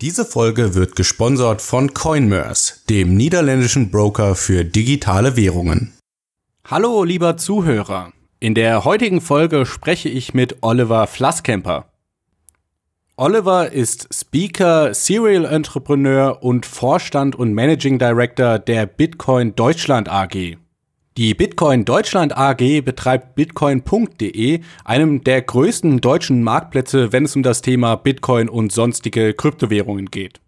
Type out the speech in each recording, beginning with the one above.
Diese Folge wird gesponsert von Coinmerse, dem niederländischen Broker für digitale Währungen. Hallo, lieber Zuhörer. In der heutigen Folge spreche ich mit Oliver Flasskemper. Oliver ist Speaker, Serial Entrepreneur und Vorstand und Managing Director der Bitcoin Deutschland AG. Die Bitcoin Deutschland AG betreibt bitcoin.de, einem der größten deutschen Marktplätze, wenn es um das Thema Bitcoin und sonstige Kryptowährungen geht.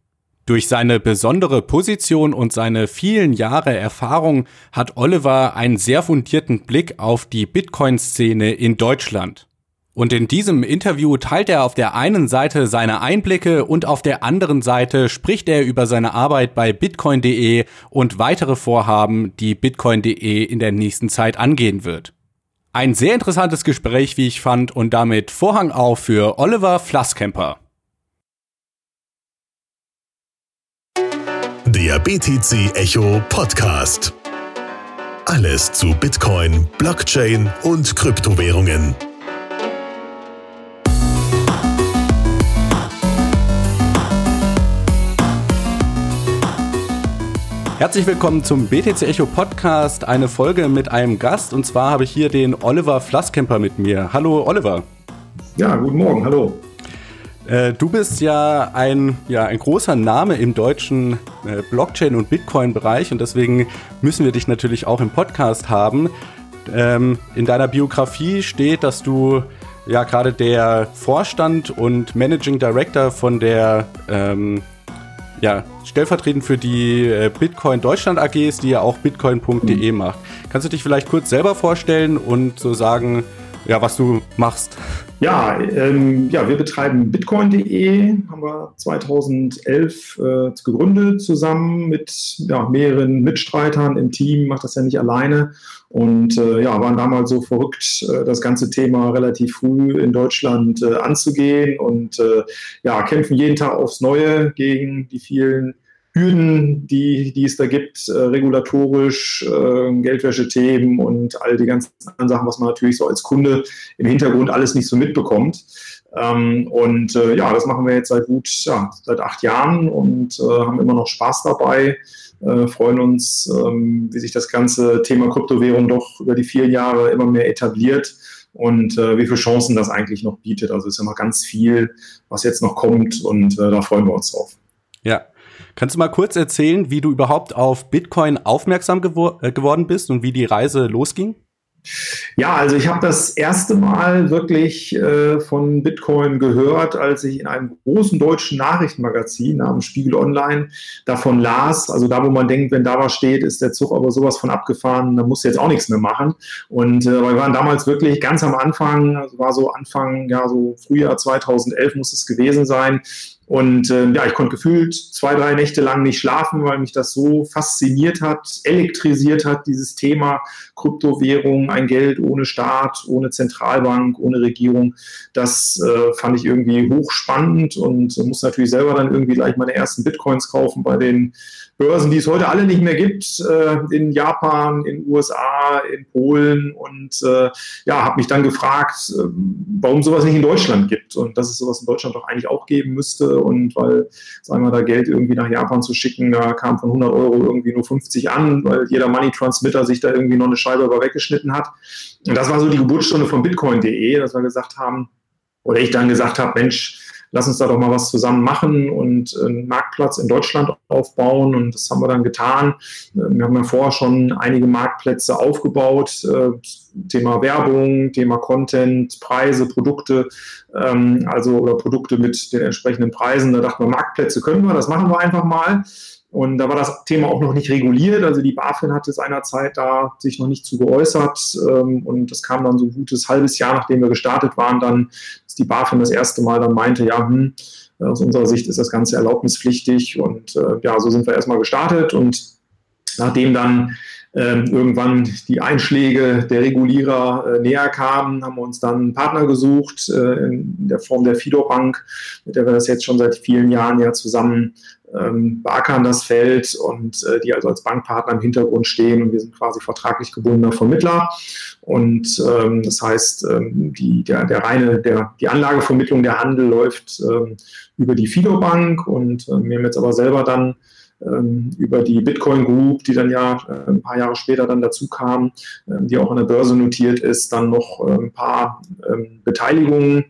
Durch seine besondere Position und seine vielen Jahre Erfahrung hat Oliver einen sehr fundierten Blick auf die Bitcoin-Szene in Deutschland. Und in diesem Interview teilt er auf der einen Seite seine Einblicke und auf der anderen Seite spricht er über seine Arbeit bei bitcoin.de und weitere Vorhaben, die bitcoin.de in der nächsten Zeit angehen wird. Ein sehr interessantes Gespräch, wie ich fand, und damit Vorhang auf für Oliver Flasskemper. Der BTC Echo Podcast. Alles zu Bitcoin, Blockchain und Kryptowährungen. Herzlich willkommen zum BTC Echo Podcast, eine Folge mit einem Gast und zwar habe ich hier den Oliver Flasskemper mit mir. Hallo Oliver. Ja, guten Morgen, hallo. Äh, du bist ja ein, ja ein großer Name im deutschen äh, Blockchain- und Bitcoin-Bereich und deswegen müssen wir dich natürlich auch im Podcast haben. Ähm, in deiner Biografie steht, dass du ja gerade der Vorstand und Managing Director von der ähm, ja, stellvertretend für die äh, Bitcoin Deutschland AG ist, die ja auch bitcoin.de mhm. macht. Kannst du dich vielleicht kurz selber vorstellen und so sagen, ja, was du machst? Ja, ähm, ja wir betreiben bitcoin.de, haben wir 2011 äh, gegründet, zusammen mit ja, mehreren Mitstreitern im Team, macht das ja nicht alleine. Und äh, ja, waren damals so verrückt, äh, das ganze Thema relativ früh in Deutschland äh, anzugehen und äh, ja, kämpfen jeden Tag aufs Neue gegen die vielen Hürden, die, die es da gibt, äh, regulatorisch, äh, Geldwäschethemen und all die ganzen Sachen, was man natürlich so als Kunde im Hintergrund alles nicht so mitbekommt. Ähm, und äh, ja, das machen wir jetzt seit gut, ja, seit acht Jahren und äh, haben immer noch Spaß dabei. Äh, freuen uns, ähm, wie sich das ganze Thema Kryptowährung doch über die vier Jahre immer mehr etabliert und äh, wie viele Chancen das eigentlich noch bietet. Also es ist noch ganz viel, was jetzt noch kommt und da freuen wir uns drauf. Ja, Kannst du mal kurz erzählen, wie du überhaupt auf Bitcoin aufmerksam gewor äh, geworden bist und wie die Reise losging? Ja, also ich habe das erste Mal wirklich äh, von Bitcoin gehört, als ich in einem großen deutschen Nachrichtenmagazin namens Spiegel Online davon las. Also da, wo man denkt, wenn da was steht, ist der Zug aber sowas von abgefahren, da muss jetzt auch nichts mehr machen. Und äh, wir waren damals wirklich ganz am Anfang, also war so Anfang, ja, so Frühjahr 2011 muss es gewesen sein. Und äh, ja, ich konnte gefühlt zwei, drei Nächte lang nicht schlafen, weil mich das so fasziniert hat, elektrisiert hat, dieses Thema Kryptowährung, ein Geld ohne Staat, ohne Zentralbank, ohne Regierung. Das äh, fand ich irgendwie hochspannend und muss natürlich selber dann irgendwie gleich meine ersten Bitcoins kaufen bei den Börsen, die es heute alle nicht mehr gibt, äh, in Japan, in USA, in Polen und äh, ja, habe mich dann gefragt, äh, warum sowas nicht in Deutschland gibt und dass es sowas in Deutschland doch eigentlich auch geben müsste und weil, sagen wir, da Geld irgendwie nach Japan zu schicken, da kam von 100 Euro irgendwie nur 50 an, weil jeder Money Transmitter sich da irgendwie noch eine Scheibe über weggeschnitten hat. Und das war so die Geburtsstunde von Bitcoin.de, dass wir gesagt haben, oder ich dann gesagt habe, Mensch, lass uns da doch mal was zusammen machen und einen Marktplatz in Deutschland aufbauen. Und das haben wir dann getan. Wir haben ja vorher schon einige Marktplätze aufgebaut. Äh, Thema Werbung, Thema Content, Preise, Produkte, ähm, also oder Produkte mit den entsprechenden Preisen. Da dachten wir, Marktplätze können wir, das machen wir einfach mal. Und da war das Thema auch noch nicht reguliert. Also die BaFin hatte seinerzeit da sich noch nicht zu geäußert. Ähm, und das kam dann so ein gutes halbes Jahr, nachdem wir gestartet waren, dann, dass die BaFin das erste Mal dann meinte, ja, hm, aus unserer Sicht ist das Ganze erlaubnispflichtig. Und äh, ja, so sind wir erstmal gestartet. Und nachdem dann ähm, irgendwann die Einschläge der Regulierer äh, näher kamen, haben wir uns dann einen Partner gesucht äh, in der Form der Fido Bank, mit der wir das jetzt schon seit vielen Jahren ja zusammen ähm, beackern das Feld und äh, die also als Bankpartner im Hintergrund stehen und wir sind quasi vertraglich gebundener Vermittler. Und ähm, das heißt, ähm, die, der, der reine, der, die Anlagevermittlung, der Handel läuft ähm, über die Fido Bank und äh, wir haben jetzt aber selber dann über die Bitcoin Group, die dann ja äh, ein paar Jahre später dann dazu kam, ähm, die auch an der Börse notiert ist, dann noch äh, ein paar ähm, Beteiligungen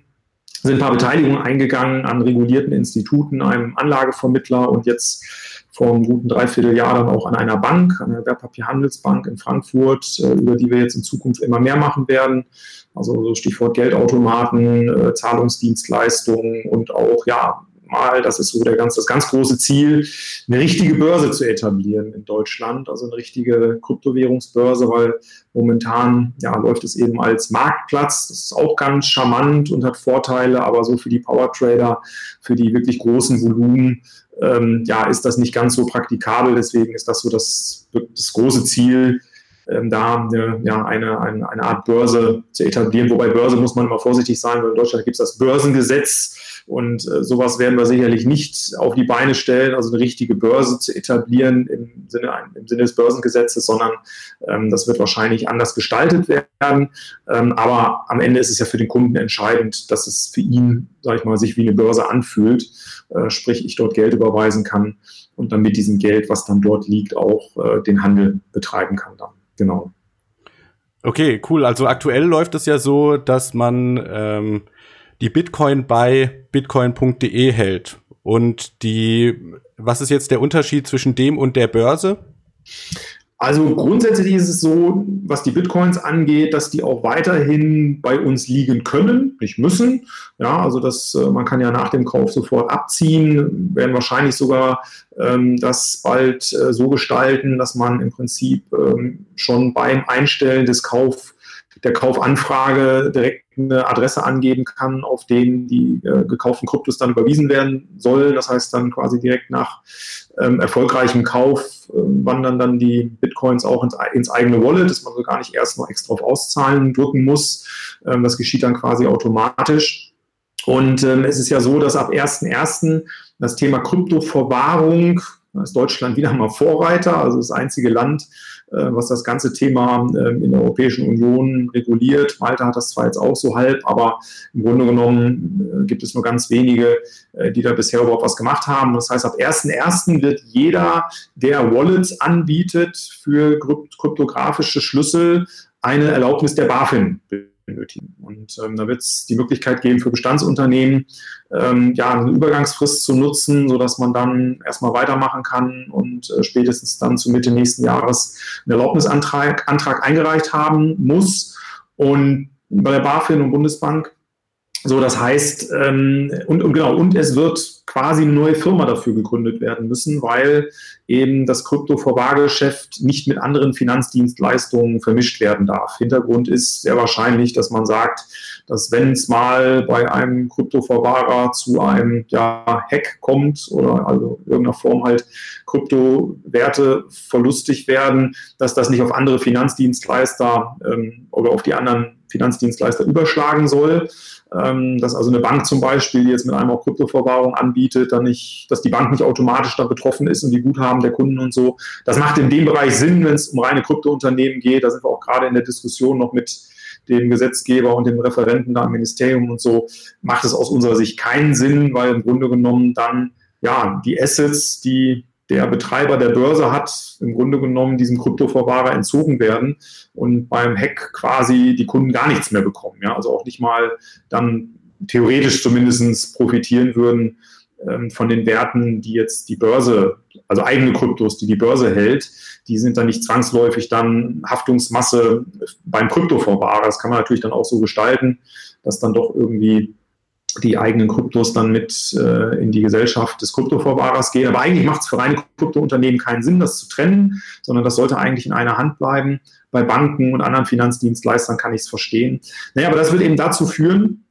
sind ein paar Beteiligungen eingegangen an regulierten Instituten, einem Anlagevermittler und jetzt vor einem guten Dreivierteljahr dann auch an einer Bank, an der Wertpapierhandelsbank in Frankfurt, äh, über die wir jetzt in Zukunft immer mehr machen werden. Also Stichwort Geldautomaten, Zahlungsdienstleistungen und auch ja mal, das ist so der ganz, das ganz große Ziel, eine richtige Börse zu etablieren in Deutschland, also eine richtige Kryptowährungsbörse, weil momentan ja, läuft es eben als Marktplatz. Das ist auch ganz charmant und hat Vorteile, aber so für die Power Trader, für die wirklich großen Volumen, ähm, ja, ist das nicht ganz so praktikabel. Deswegen ist das so das, das große Ziel, ähm, da eine, ja, eine, eine, eine Art Börse zu etablieren. Wobei Börse muss man immer vorsichtig sein, weil in Deutschland gibt es das Börsengesetz und äh, sowas werden wir sicherlich nicht auf die Beine stellen, also eine richtige Börse zu etablieren im Sinne, im Sinne des Börsengesetzes, sondern ähm, das wird wahrscheinlich anders gestaltet werden. Ähm, aber am Ende ist es ja für den Kunden entscheidend, dass es für ihn, sage ich mal, sich wie eine Börse anfühlt, äh, sprich ich dort Geld überweisen kann und dann mit diesem Geld, was dann dort liegt, auch äh, den Handel betreiben kann dann. Genau. Okay, cool. Also aktuell läuft es ja so, dass man ähm, die Bitcoin bei bitcoin.de hält. Und die, was ist jetzt der Unterschied zwischen dem und der Börse? Also grundsätzlich ist es so, was die Bitcoins angeht, dass die auch weiterhin bei uns liegen können, nicht müssen. Ja, also das, äh, man kann ja nach dem Kauf sofort abziehen, werden wahrscheinlich sogar ähm, das bald äh, so gestalten, dass man im Prinzip ähm, schon beim Einstellen des Kauf der Kaufanfrage direkt eine Adresse angeben kann, auf denen die äh, gekauften Kryptos dann überwiesen werden sollen. Das heißt dann quasi direkt nach ähm, erfolgreichem Kauf äh, wandern dann die Bitcoins auch ins, ins, eigene Wallet, dass man so gar nicht erst noch extra auf Auszahlen drücken muss. Ähm, das geschieht dann quasi automatisch. Und ähm, es ist ja so, dass ab 1.1. das Thema Kryptoverwahrung, da ist Deutschland wieder mal Vorreiter, also das einzige Land, was das ganze Thema ähm, in der Europäischen Union reguliert. Malta hat das zwar jetzt auch so halb, aber im Grunde genommen äh, gibt es nur ganz wenige, äh, die da bisher überhaupt was gemacht haben. Das heißt, ab 1.1. wird jeder, der Wallets anbietet für kryptografische Schlüssel, eine Erlaubnis der BaFin benötigen. Und ähm, da wird es die Möglichkeit geben für Bestandsunternehmen, ähm, ja, eine Übergangsfrist zu nutzen, sodass man dann erstmal weitermachen kann und äh, spätestens dann zu Mitte nächsten Jahres einen Erlaubnisantrag Antrag eingereicht haben muss. Und bei der BaFin und Bundesbank so, das heißt, ähm, und, und genau, und es wird quasi eine neue Firma dafür gegründet werden müssen, weil eben das Krypto-Verwahrgeschäft nicht mit anderen Finanzdienstleistungen vermischt werden darf. Hintergrund ist sehr wahrscheinlich, dass man sagt, dass wenn es mal bei einem Kryptoverwahrer zu einem ja, Hack kommt oder also irgendeiner Form halt Kryptowerte verlustig werden, dass das nicht auf andere Finanzdienstleister ähm, oder auf die anderen Finanzdienstleister überschlagen soll ähm, dass also eine Bank zum Beispiel, die jetzt mit einem auch Kryptoverwahrung anbietet, dann nicht, dass die Bank nicht automatisch da betroffen ist und die Guthaben der Kunden und so. Das macht in dem Bereich Sinn, wenn es um reine Kryptounternehmen geht. Da sind wir auch gerade in der Diskussion noch mit dem Gesetzgeber und dem Referenten da im Ministerium und so, macht es aus unserer Sicht keinen Sinn, weil im Grunde genommen dann ja die Assets, die der Betreiber der Börse hat, im Grunde genommen diesem Kryptoverwahrer entzogen werden und beim Hack quasi die Kunden gar nichts mehr bekommen. Ja? Also auch nicht mal dann theoretisch zumindest profitieren würden ähm, von den Werten, die jetzt die Börse, also eigene Kryptos, die die Börse hält, die sind dann nicht zwangsläufig dann Haftungsmasse beim Kryptoverwahrer. Das kann man natürlich dann auch so gestalten, dass dann doch irgendwie die eigenen Kryptos dann mit äh, in die Gesellschaft des Kryptoverwahrers gehen. Aber eigentlich macht es für reine Kryptounternehmen keinen Sinn, das zu trennen, sondern das sollte eigentlich in einer Hand bleiben. Bei Banken und anderen Finanzdienstleistern kann ich es verstehen. Naja, aber das wird eben dazu führen,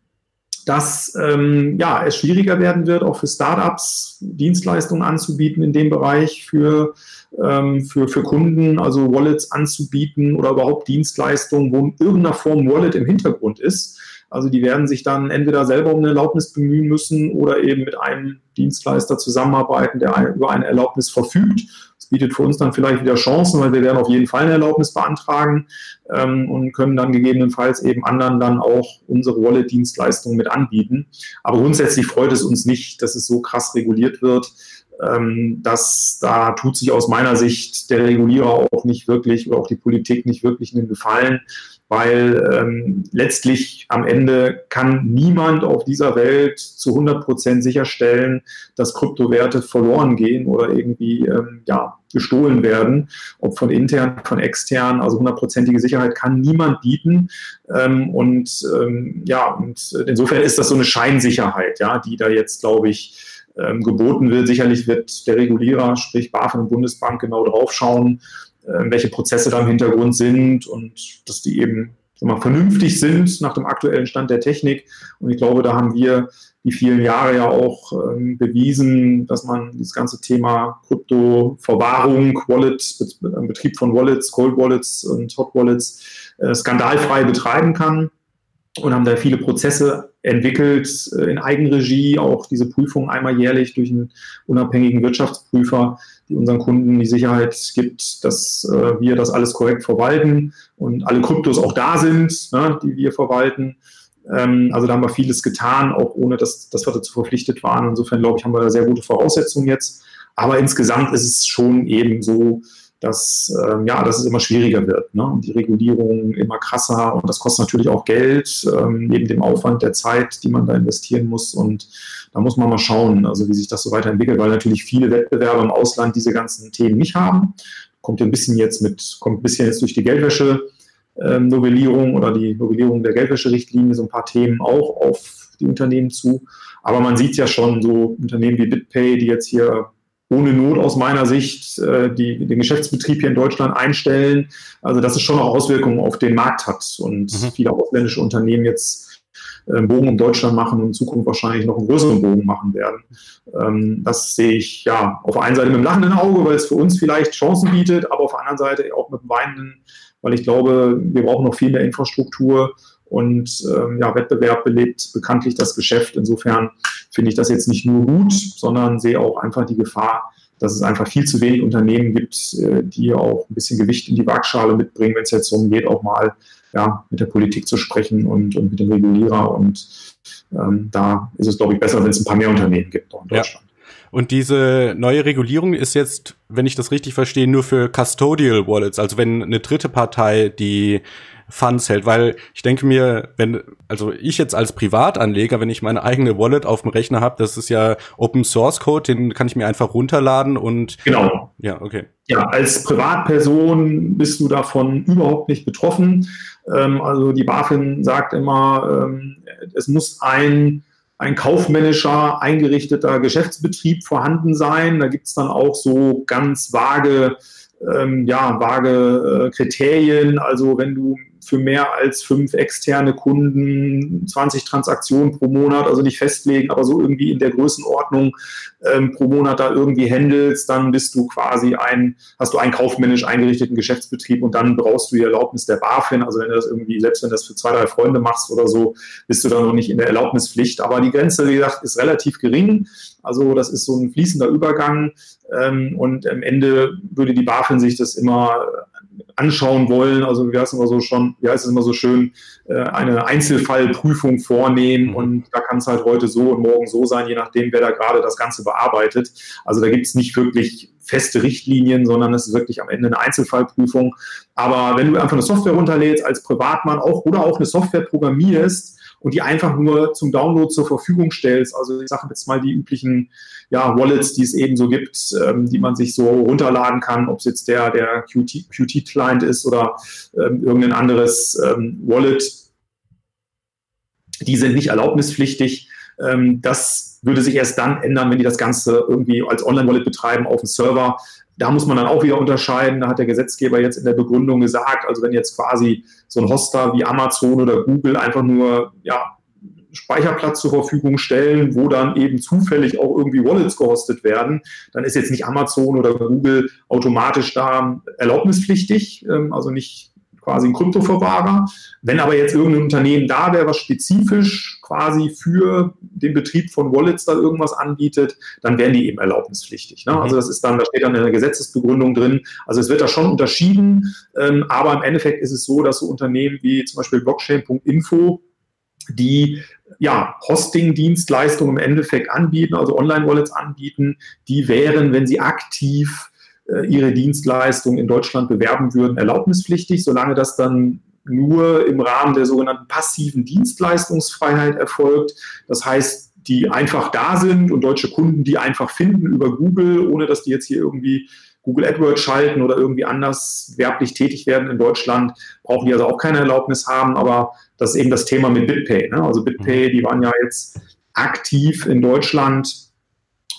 dass ähm, ja, es schwieriger werden wird, auch für Startups Dienstleistungen anzubieten in dem Bereich, für, ähm, für, für Kunden, also Wallets anzubieten oder überhaupt Dienstleistungen, wo in irgendeiner Form Wallet im Hintergrund ist Also die werden sich dann entweder selber um eine Erlaubnis bemühen müssen oder eben mit einem Dienstleister zusammenarbeiten, der über eine Erlaubnis verfügt. Das bietet für uns dann vielleicht wieder Chancen, weil wir werden auf jeden Fall eine Erlaubnis beantragen ähm, und können dann gegebenenfalls eben anderen dann auch unsere Wallet-Dienstleistung mit anbieten. Aber grundsätzlich freut es uns nicht, dass es so krass reguliert wird. Ähm, dass da tut sich aus meiner Sicht der Regulierer auch nicht wirklich oder auch die Politik nicht wirklich einen Gefallen, weil ähm, letztlich am Ende kann niemand auf dieser Welt zu 100 Prozent sicherstellen, dass Kryptowerte verloren gehen oder irgendwie ähm, ja, gestohlen werden, ob von intern, von extern, also hundertprozentige Sicherheit kann niemand bieten. Ähm, und ähm, ja, und insofern ist das so eine Scheinsicherheit, ja, die da jetzt, glaube ich, ähm, geboten wird. Sicherlich wird der Regulierer, sprich BaFin und Bundesbank, genau drauf schauen, äh, welche Prozesse da im Hintergrund sind und dass die eben mal, vernünftig sind nach dem aktuellen Stand der Technik. Und ich glaube, da haben wir die vielen Jahre ja auch ähm, bewiesen, dass man das ganze Thema Krypto-Verwahrung, Wallet, Betrieb von Wallets, Cold Wallets und Hot Wallets äh, skandalfrei betreiben kann und haben da viele Prozesse entwickelt äh, in Eigenregie, auch diese Prüfung einmal jährlich durch einen unabhängigen Wirtschaftsprüfer, die unseren Kunden die Sicherheit gibt, dass äh, wir das alles korrekt verwalten und alle Kryptos auch da sind, ne, die wir verwalten. Ähm, also da haben wir vieles getan, auch ohne dass, dass wir dazu verpflichtet waren. Insofern glaube ich, haben wir da sehr gute Voraussetzungen jetzt. Aber insgesamt ist es schon eben so, dass, ähm, ja, dass es immer schwieriger wird ne? und die Regulierung immer krasser und das kostet natürlich auch Geld, ähm, neben dem Aufwand der Zeit, die man da investieren muss und da muss man mal schauen, also wie sich das so weiterentwickelt, weil natürlich viele Wettbewerber im Ausland diese ganzen Themen nicht haben. Kommt ein bisschen jetzt mit, kommt ein bisschen jetzt durch die Geldwäsche ähm, Novellierung oder die Novellierung der Geldwäscherichtlinie so ein paar Themen auch auf die Unternehmen zu. Aber man sieht ja schon so Unternehmen wie BitPay, die jetzt hier ohne Not aus meiner Sicht äh, die, den Geschäftsbetrieb hier in Deutschland einstellen. Also dass es schon auch Auswirkungen auf den Markt hat und mhm. viele ausländische Unternehmen jetzt einen Bogen um Deutschland machen und in Zukunft wahrscheinlich noch einen größeren Bogen machen werden. Ähm, das sehe ich ja auf der einen Seite mit dem lachenden Auge, weil es für uns vielleicht Chancen bietet, aber auf der anderen Seite auch mit dem weinenden, weil ich glaube, wir brauchen noch viel mehr Infrastruktur und ähm, ja, Wettbewerb belebt bekanntlich das Geschäft. Insofern finde ich das jetzt nicht nur gut, sondern sehe auch einfach die Gefahr, dass es einfach viel zu wenig Unternehmen gibt, äh, die auch ein bisschen Gewicht in die Waagschale mitbringen, wenn es jetzt darum geht, auch mal ja, mit der Politik zu sprechen und, und mit dem Regulierer. Und ähm, da ist es, glaube ich, besser, wenn es ein paar mehr Unternehmen gibt in Deutschland. Ja. Und diese neue Regulierung ist jetzt, wenn ich das richtig verstehe, nur für Custodial Wallets, also wenn eine dritte Partei die Funds hält, weil ich denke mir, wenn, also ich jetzt als Privatanleger, wenn ich meine eigene Wallet auf dem Rechner habe, das ist ja Open Source Code, den kann ich mir einfach runterladen und. Genau. Ja, okay. Ja, als Privatperson bist du davon überhaupt nicht betroffen. Ähm, also die BaFin sagt immer, ähm, es muss ein ein kaufmännischer, eingerichteter Geschäftsbetrieb vorhanden sein. Da gibt's dann auch so ganz vage, ähm, ja, vage äh, Kriterien. Also wenn du für mehr als fünf externe Kunden 20 Transaktionen pro Monat, also nicht festlegen, aber so irgendwie in der Größenordnung ähm, pro Monat da irgendwie handelst, dann bist du quasi ein, hast du einen kaufmännisch eingerichteten Geschäftsbetrieb und dann brauchst du die Erlaubnis der BaFin. Also wenn du das irgendwie, selbst wenn du das für zwei, drei Freunde machst oder so, bist du dann noch nicht in der Erlaubnispflicht. Aber die Grenze, wie gesagt, ist relativ gering. Also das ist so ein fließender Übergang. Ähm, und am Ende würde die BaFin sich das immer anschauen wollen, also wie heißt es immer so schon, wie heißt es immer so schön, äh, eine Einzelfallprüfung vornehmen mhm. und da kann es halt heute so und morgen so sein, je nachdem, wer da gerade das Ganze bearbeitet. Also da gibt es nicht wirklich feste Richtlinien, sondern es ist wirklich am Ende eine Einzelfallprüfung. Aber wenn du einfach eine Software runterlädst als Privatmann auch oder auch eine Software programmierst, und die einfach nur zum Download zur Verfügung stellst. Also ich sage jetzt mal die üblichen ja, Wallets, die es eben so gibt, ähm, die man sich so runterladen kann, ob es jetzt der, der Qt-Client ist oder ähm, irgendein anderes ähm, Wallet. Die sind nicht erlaubnispflichtig. Ähm, das würde sich erst dann ändern, wenn die das Ganze irgendwie als Online-Wallet betreiben auf dem Server. Da muss man dann auch wieder unterscheiden. Da hat der Gesetzgeber jetzt in der Begründung gesagt, also wenn jetzt quasi so ein Hoster wie Amazon oder Google einfach nur ja, Speicherplatz zur Verfügung stellen, wo dann eben zufällig auch irgendwie Wallets gehostet werden, dann ist jetzt nicht Amazon oder Google automatisch da erlaubnispflichtig, ähm, also nicht quasi ein Kryptoverwahrer. Wenn aber jetzt irgendein Unternehmen da wäre, was spezifisch quasi für den Betrieb von Wallets da irgendwas anbietet, dann wären die eben erlaubnispflichtig. Ne? Also mhm. das ist dann, da steht dann eine Gesetzesbegründung drin. Also es wird da schon unterschieden, ähm, aber im Endeffekt ist es so, dass so Unternehmen wie zum Beispiel Blockchain.info, die ja, Hosting-Dienstleistungen im Endeffekt anbieten, also Online-Wallets anbieten, die wären, wenn sie aktiv ihre Dienstleistung in Deutschland bewerben würden, erlaubnispflichtig, solange das dann nur im Rahmen der sogenannten passiven Dienstleistungsfreiheit erfolgt. Das heißt, die einfach da sind und deutsche Kunden die einfach finden über Google, ohne dass die jetzt hier irgendwie Google AdWords schalten oder irgendwie anders werblich tätig werden in Deutschland, brauchen die also auch keine Erlaubnis haben. Aber das ist eben das Thema mit BitPay. Ne? Also BitPay, die waren ja jetzt aktiv in Deutschland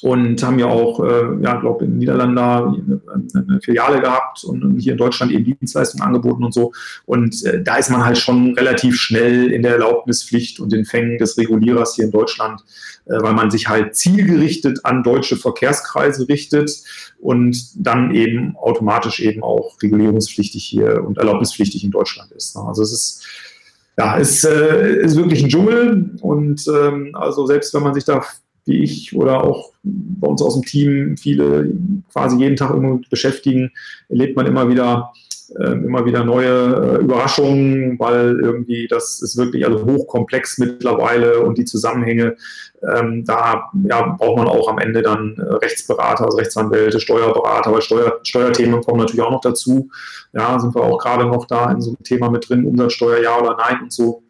und haben ja auch, äh, ja, glaube in den Niederlanden eine, eine, Filiale gehabt und hier in Deutschland eben Dienstleistungen angeboten und so. Und äh, da ist man halt schon relativ schnell in der Erlaubnispflicht und den Fängen des Regulierers hier in Deutschland, äh, weil man sich halt zielgerichtet an deutsche Verkehrskreise richtet und dann eben automatisch eben auch regulierungspflichtig hier und erlaubnispflichtig in Deutschland ist. Ne? Also es ist ja, ist, äh, ist wirklich ein Dschungel und ähm, also selbst wenn man sich da wie ich oder auch bei uns aus dem Team viele quasi jeden Tag irgendwo beschäftigen, erlebt man immer wieder äh, immer wieder neue äh, Überraschungen, weil irgendwie das ist wirklich also hochkomplex mittlerweile und die Zusammenhänge, ähm, da ja, braucht man auch am Ende dann äh, Rechtsberater, also Rechtsanwälte, Steuerberater, weil Steuer, Steuerthemen kommen natürlich auch noch dazu. Ja, sind wir auch gerade noch da in so einem Thema mit drin, Umsatzsteuer ja oder nein und so.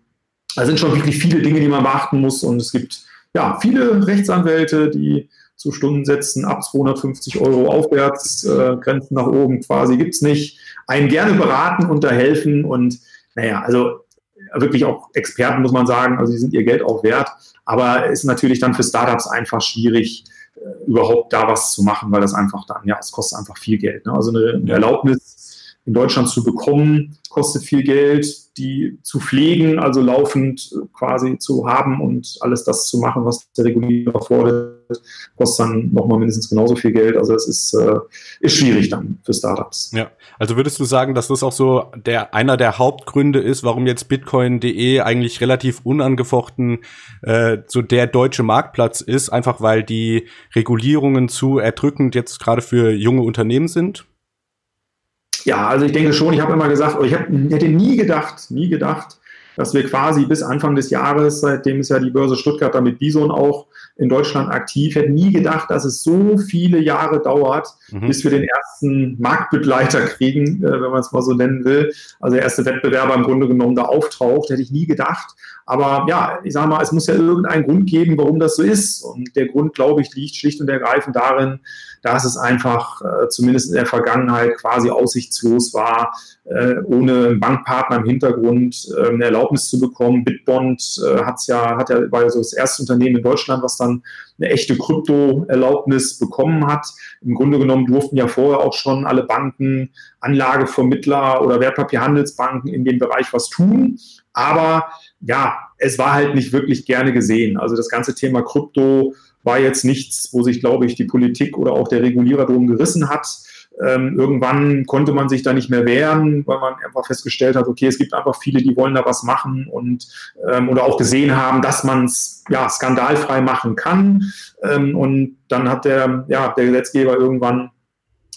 Da sind schon wirklich viele Dinge, die man beachten muss und es gibt ja, viele Rechtsanwälte, die zu Stundensätzen ab 250 Euro aufwärts, äh, Grenzen nach oben quasi gibt es nicht, einen gerne beraten und da helfen und naja, also wirklich auch Experten muss man sagen, also die sind ihr Geld auch wert, aber es ist natürlich dann für Startups einfach schwierig, äh, überhaupt da was zu machen, weil das einfach dann, ja, es kostet einfach viel Geld. Ne? Also eine, eine Erlaubnis in Deutschland zu bekommen, kostet viel Geld, die zu pflegen, also laufend quasi zu haben und alles das zu machen, was der Regulierer fordert, kostet dann nochmal mindestens genauso viel Geld. Also es ist, äh, ist schwierig dann für Startups. Ja, also würdest du sagen, dass das auch so der einer der Hauptgründe ist, warum jetzt Bitcoin.de eigentlich relativ unangefochten äh, so der deutsche Marktplatz ist, einfach weil die Regulierungen zu erdrückend jetzt gerade für junge Unternehmen sind? Ja, also ich denke schon, ich habe immer gesagt, ich hab, hätte nie gedacht, nie gedacht, dass wir quasi bis Anfang des Jahres, seitdem ist ja die Börse Stuttgart damit Bison auch in Deutschland aktiv, hätte nie gedacht, dass es so viele Jahre dauert, mhm. bis wir den ersten Marktbegleiter kriegen, äh, wenn man es mal so nennen will. Also der erste Wettbewerber im Grunde genommen da auftaucht, hätte ich nie gedacht. Aber ja, ich sage mal, es muss ja irgendeinen Grund geben, warum das so ist. Und der Grund, glaube ich, liegt schlicht und ergreifend darin, dass es einfach äh, zumindest in der Vergangenheit quasi aussichtslos war, äh, ohne einen Bankpartner im Hintergrund äh, eine Erlaubnis zu bekommen. Bitbond äh, hat's ja, hat ja, war ja so das erste Unternehmen in Deutschland, was dann eine echte Krypto-Erlaubnis bekommen hat. Im Grunde genommen durften ja vorher auch schon alle Banken, Anlagevermittler oder Wertpapierhandelsbanken in dem Bereich was tun. Aber ja, es war halt nicht wirklich gerne gesehen. Also das ganze Thema Krypto war jetzt nichts, wo sich, glaube ich, die Politik oder auch der Regulierer drum gerissen hat. Ähm, irgendwann konnte man sich da nicht mehr wehren, weil man einfach festgestellt hat, okay, es gibt einfach viele, die wollen da was machen und ähm, oder auch gesehen haben, dass man es ja skandalfrei machen kann. Ähm, und dann hat der, ja, der Gesetzgeber irgendwann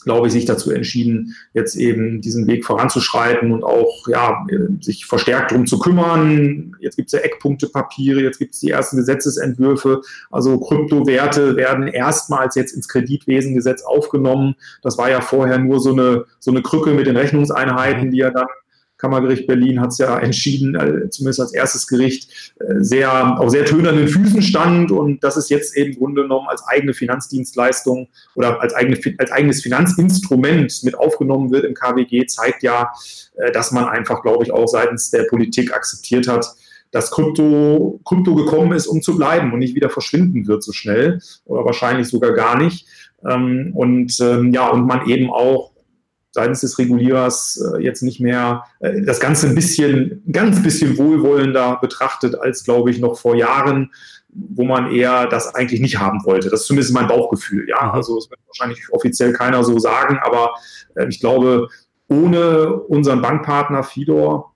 glaube ich, sich dazu entschieden, jetzt eben diesen Weg voranzuschreiten und auch ja, sich verstärkt darum zu kümmern. Jetzt gibt es ja Eckpunktepapiere, jetzt gibt es die ersten Gesetzesentwürfe. Also Kryptowerte werden erstmals jetzt ins Kreditwesengesetz aufgenommen. Das war ja vorher nur so eine, so eine Krücke mit den Rechnungseinheiten, die ja dann Kammergericht Berlin hat es ja entschieden, äh, zumindest als erstes Gericht, äh, sehr, auf sehr tönernen Füßen stand und das ist jetzt eben Grunde genommen als eigene Finanzdienstleistung oder als, eigene, als eigenes Finanzinstrument mit aufgenommen wird im KWG, zeigt ja, äh, dass man einfach, glaube ich, auch seitens der Politik akzeptiert hat, dass Krypto, Krypto gekommen ist, um zu bleiben und nicht wieder verschwinden wird so schnell oder wahrscheinlich sogar gar nicht. Ähm, und ähm, ja, und man eben auch seitens des Regulierers äh, jetzt nicht mehr äh, das Ganze ein bisschen, ganz bisschen wohlwollender betrachtet als, glaube ich, noch vor Jahren, wo man eher das eigentlich nicht haben wollte. Das ist zumindest mein Bauchgefühl. Ja, mhm. also das wird wahrscheinlich offiziell keiner so sagen, aber äh, ich glaube, ohne unseren Bankpartner Fidor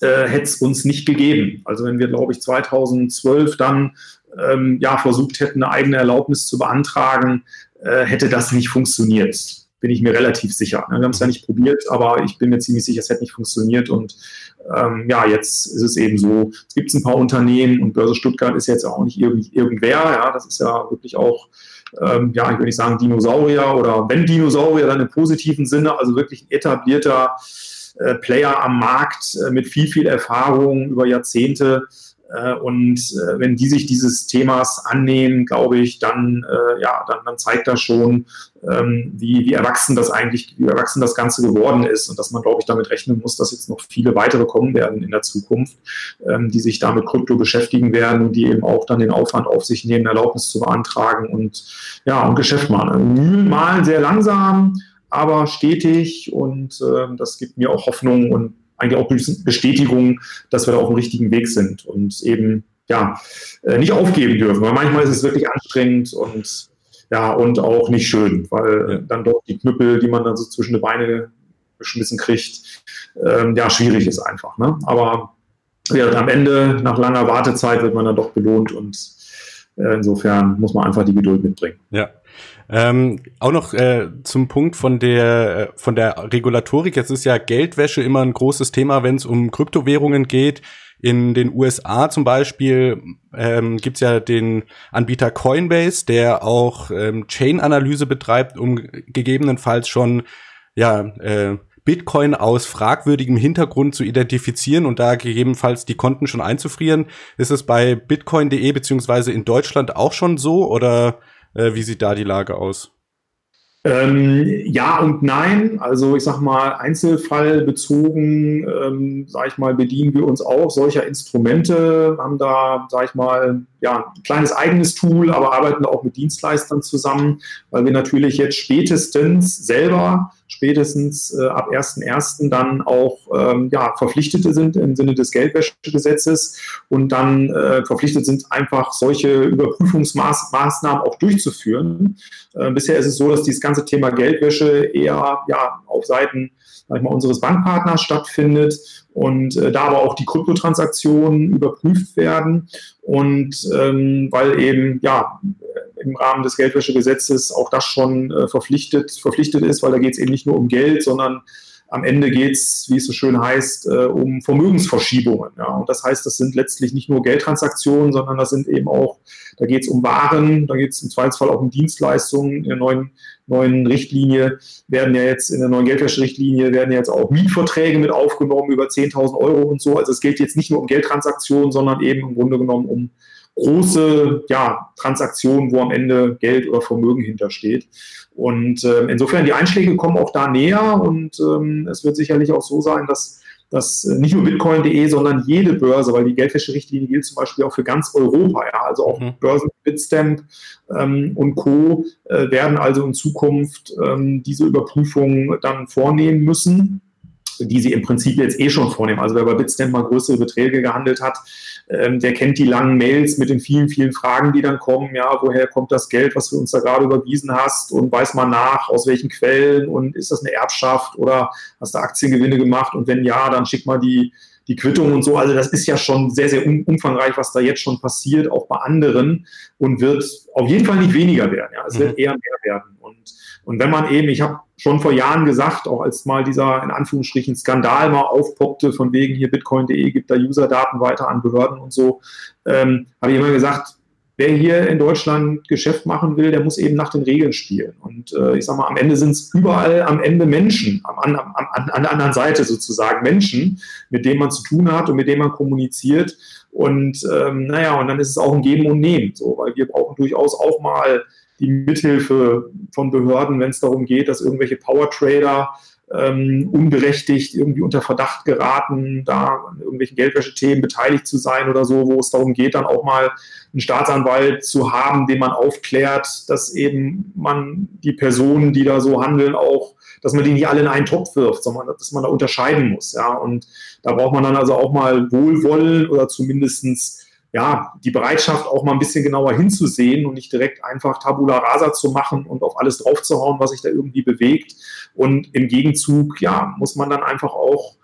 äh, hätte es uns nicht gegeben. Also wenn wir, glaube ich, 2012 dann ähm, ja, versucht hätten, eine eigene Erlaubnis zu beantragen, äh, hätte das nicht funktioniert. Bin ich mir relativ sicher. Wir haben es ja nicht probiert, aber ich bin mir ziemlich sicher, es hätte nicht funktioniert. Und ähm, ja, jetzt ist es eben so, es gibt ein paar Unternehmen und Börse Stuttgart ist jetzt auch nicht irgend, irgendwer. Ja, das ist ja wirklich auch, ähm, ja, ich würde nicht sagen Dinosaurier oder wenn Dinosaurier, dann im positiven Sinne, also wirklich ein etablierter äh, Player am Markt äh, mit viel, viel Erfahrung über Jahrzehnte. Äh, und wenn die sich dieses Themas annehmen, glaube ich, dann, ja, dann, dann zeigt das schon, ähm, wie, wie erwachsen das eigentlich, wie erwachsen das Ganze geworden ist und dass man, glaube ich, damit rechnen muss, dass jetzt noch viele weitere kommen werden in der Zukunft, ähm, die sich damit Krypto beschäftigen werden und die eben auch dann den Aufwand auf sich nehmen, Erlaubnis zu beantragen und ja, und Geschäft machen. Mühlen malen sehr langsam, aber stetig und äh, das gibt mir auch Hoffnung und eigentlich auch Bestätigung, dass wir da auf dem richtigen Weg sind und eben ja äh, nicht aufgeben dürfen, weil manchmal ist es wirklich anstrengend und ja und auch nicht schön, weil ja. dann doch die Knüppel, die man dann so zwischen die Beine geschmissen kriegt, ähm, ja schwierig ist einfach. Ne? Aber ja, am Ende nach langer Wartezeit wird man dann doch belohnt und äh, insofern muss man einfach die Geduld mitbringen. Ja. Ähm, auch noch äh, zum Punkt von der äh, von der Regulatorik. Jetzt ist ja Geldwäsche immer ein großes Thema, wenn es um Kryptowährungen geht. In den USA zum Beispiel ähm, gibt ja den Anbieter Coinbase, der auch ähm, Chain-Analyse betreibt, um gegebenenfalls schon ja äh, Bitcoin aus fragwürdigem Hintergrund zu identifizieren und da gegebenenfalls die Konten schon einzufrieren. Ist es bei bitcoin.de beziehungsweise in Deutschland auch schon so oder äh, wie sieht da die Lage aus? Ähm, ja und nein. Also ich sage mal, einzelfallbezogen, ähm, sage ich mal, bedienen wir uns auch solcher Instrumente, haben da, sage ich mal, ja, ein kleines eigenes Tool, aber arbeiten auch mit Dienstleistern zusammen, weil wir natürlich jetzt spätestens selber spätestens äh, ab 1.1. dann auch ähm, ja, Verpflichtete sind im Sinne des Geldwäschegesetzes und dann äh, verpflichtet sind, einfach solche Überprüfungsmaßnahmen auch durchzuführen. Äh, bisher ist es so, dass dieses ganze Thema Geldwäsche eher ja, auf Seiten sag mal, unseres Bankpartners stattfindet und äh, da aber auch die Kryptotransaktionen überprüft werden und ähm, weil eben ja im Rahmen des Geldwäschegesetzes auch das schon äh, verpflichtet, verpflichtet ist, weil da geht es eben nicht nur um Geld, sondern am Ende geht es, wie es so schön heißt, äh, um Vermögensverschiebungen. Ja. Und das heißt, das sind letztlich nicht nur Geldtransaktionen, sondern das sind eben auch, da geht es um Waren, da geht es im Zweifelsfall auch um Dienstleistungen. In der neuen, neuen Richtlinie werden ja jetzt, in der neuen Geldwäscherichtlinie werden jetzt auch Mietverträge mit aufgenommen über 10.000 Euro und so. Also es geht jetzt nicht nur um Geldtransaktionen, sondern eben im Grunde genommen um große ja, Transaktionen, wo am Ende Geld oder Vermögen hintersteht. Und äh, insofern, die Einschläge kommen auch da näher und ähm, es wird sicherlich auch so sein, dass dass nicht nur Bitcoin.de, sondern jede Börse, weil die Geldwäscherichtlinie gilt zum Beispiel auch für ganz Europa, ja, also auch mhm. Börsen, Bitstamp ähm, und Co. Äh, werden also in Zukunft ähm, diese Überprüfung dann vornehmen müssen die sie im Prinzip jetzt eh schon vornehmen. Also wer bei Bitstamp mal größere Beträge gehandelt hat, ähm, der kennt die langen Mails mit den vielen, vielen Fragen, die dann kommen. Ja, woher kommt das Geld, was du uns da gerade überwiesen hast? Und weiß man nach, aus welchen Quellen? Und ist das eine Erbschaft oder hast du Aktiengewinne gemacht? Und wenn ja, dann schick mal die, die Quittung und so. Also das ist ja schon sehr, sehr umfangreich, was da jetzt schon passiert, auch bei anderen und wird auf jeden Fall nicht weniger werden. Ja, es mhm. wird eher mehr werden. Und, und wenn man eben, ich habe schon vor Jahren gesagt, auch als mal dieser in Anführungsstrichen Skandal mal aufpoppte, von wegen hier bitcoin.de gibt da Userdaten weiter an Behörden und so, ähm, habe ich immer gesagt, wer hier in Deutschland Geschäft machen will, der muss eben nach den Regeln spielen. Und äh, ich sage mal, am Ende sind es überall am Ende Menschen, am, am, am, an der anderen Seite sozusagen Menschen, mit denen man zu tun hat und mit denen man kommuniziert. Und ähm, naja, und dann ist es auch ein Geben und Nehmen, so, weil wir brauchen durchaus auch mal die Mithilfe von Behörden, wenn es darum geht, dass irgendwelche Power-Trader ähm, unberechtigt irgendwie unter Verdacht geraten, da an irgendwelchen Geldwäschethemen beteiligt zu sein oder so, wo es darum geht, dann auch mal einen Staatsanwalt zu haben, den man aufklärt, dass eben man die Personen, die da so handeln, auch, dass man die nicht alle in einen Topf wirft, sondern dass man da unterscheiden muss. Ja, und da braucht man dann also auch mal Wohlwollen oder zumindestens ja, die Bereitschaft auch mal ein bisschen genauer hinzusehen und nicht direkt einfach Tabula rasa zu machen und auf alles draufzuhauen, was sich da irgendwie bewegt. Und im Gegenzug, ja, muss man dann einfach auch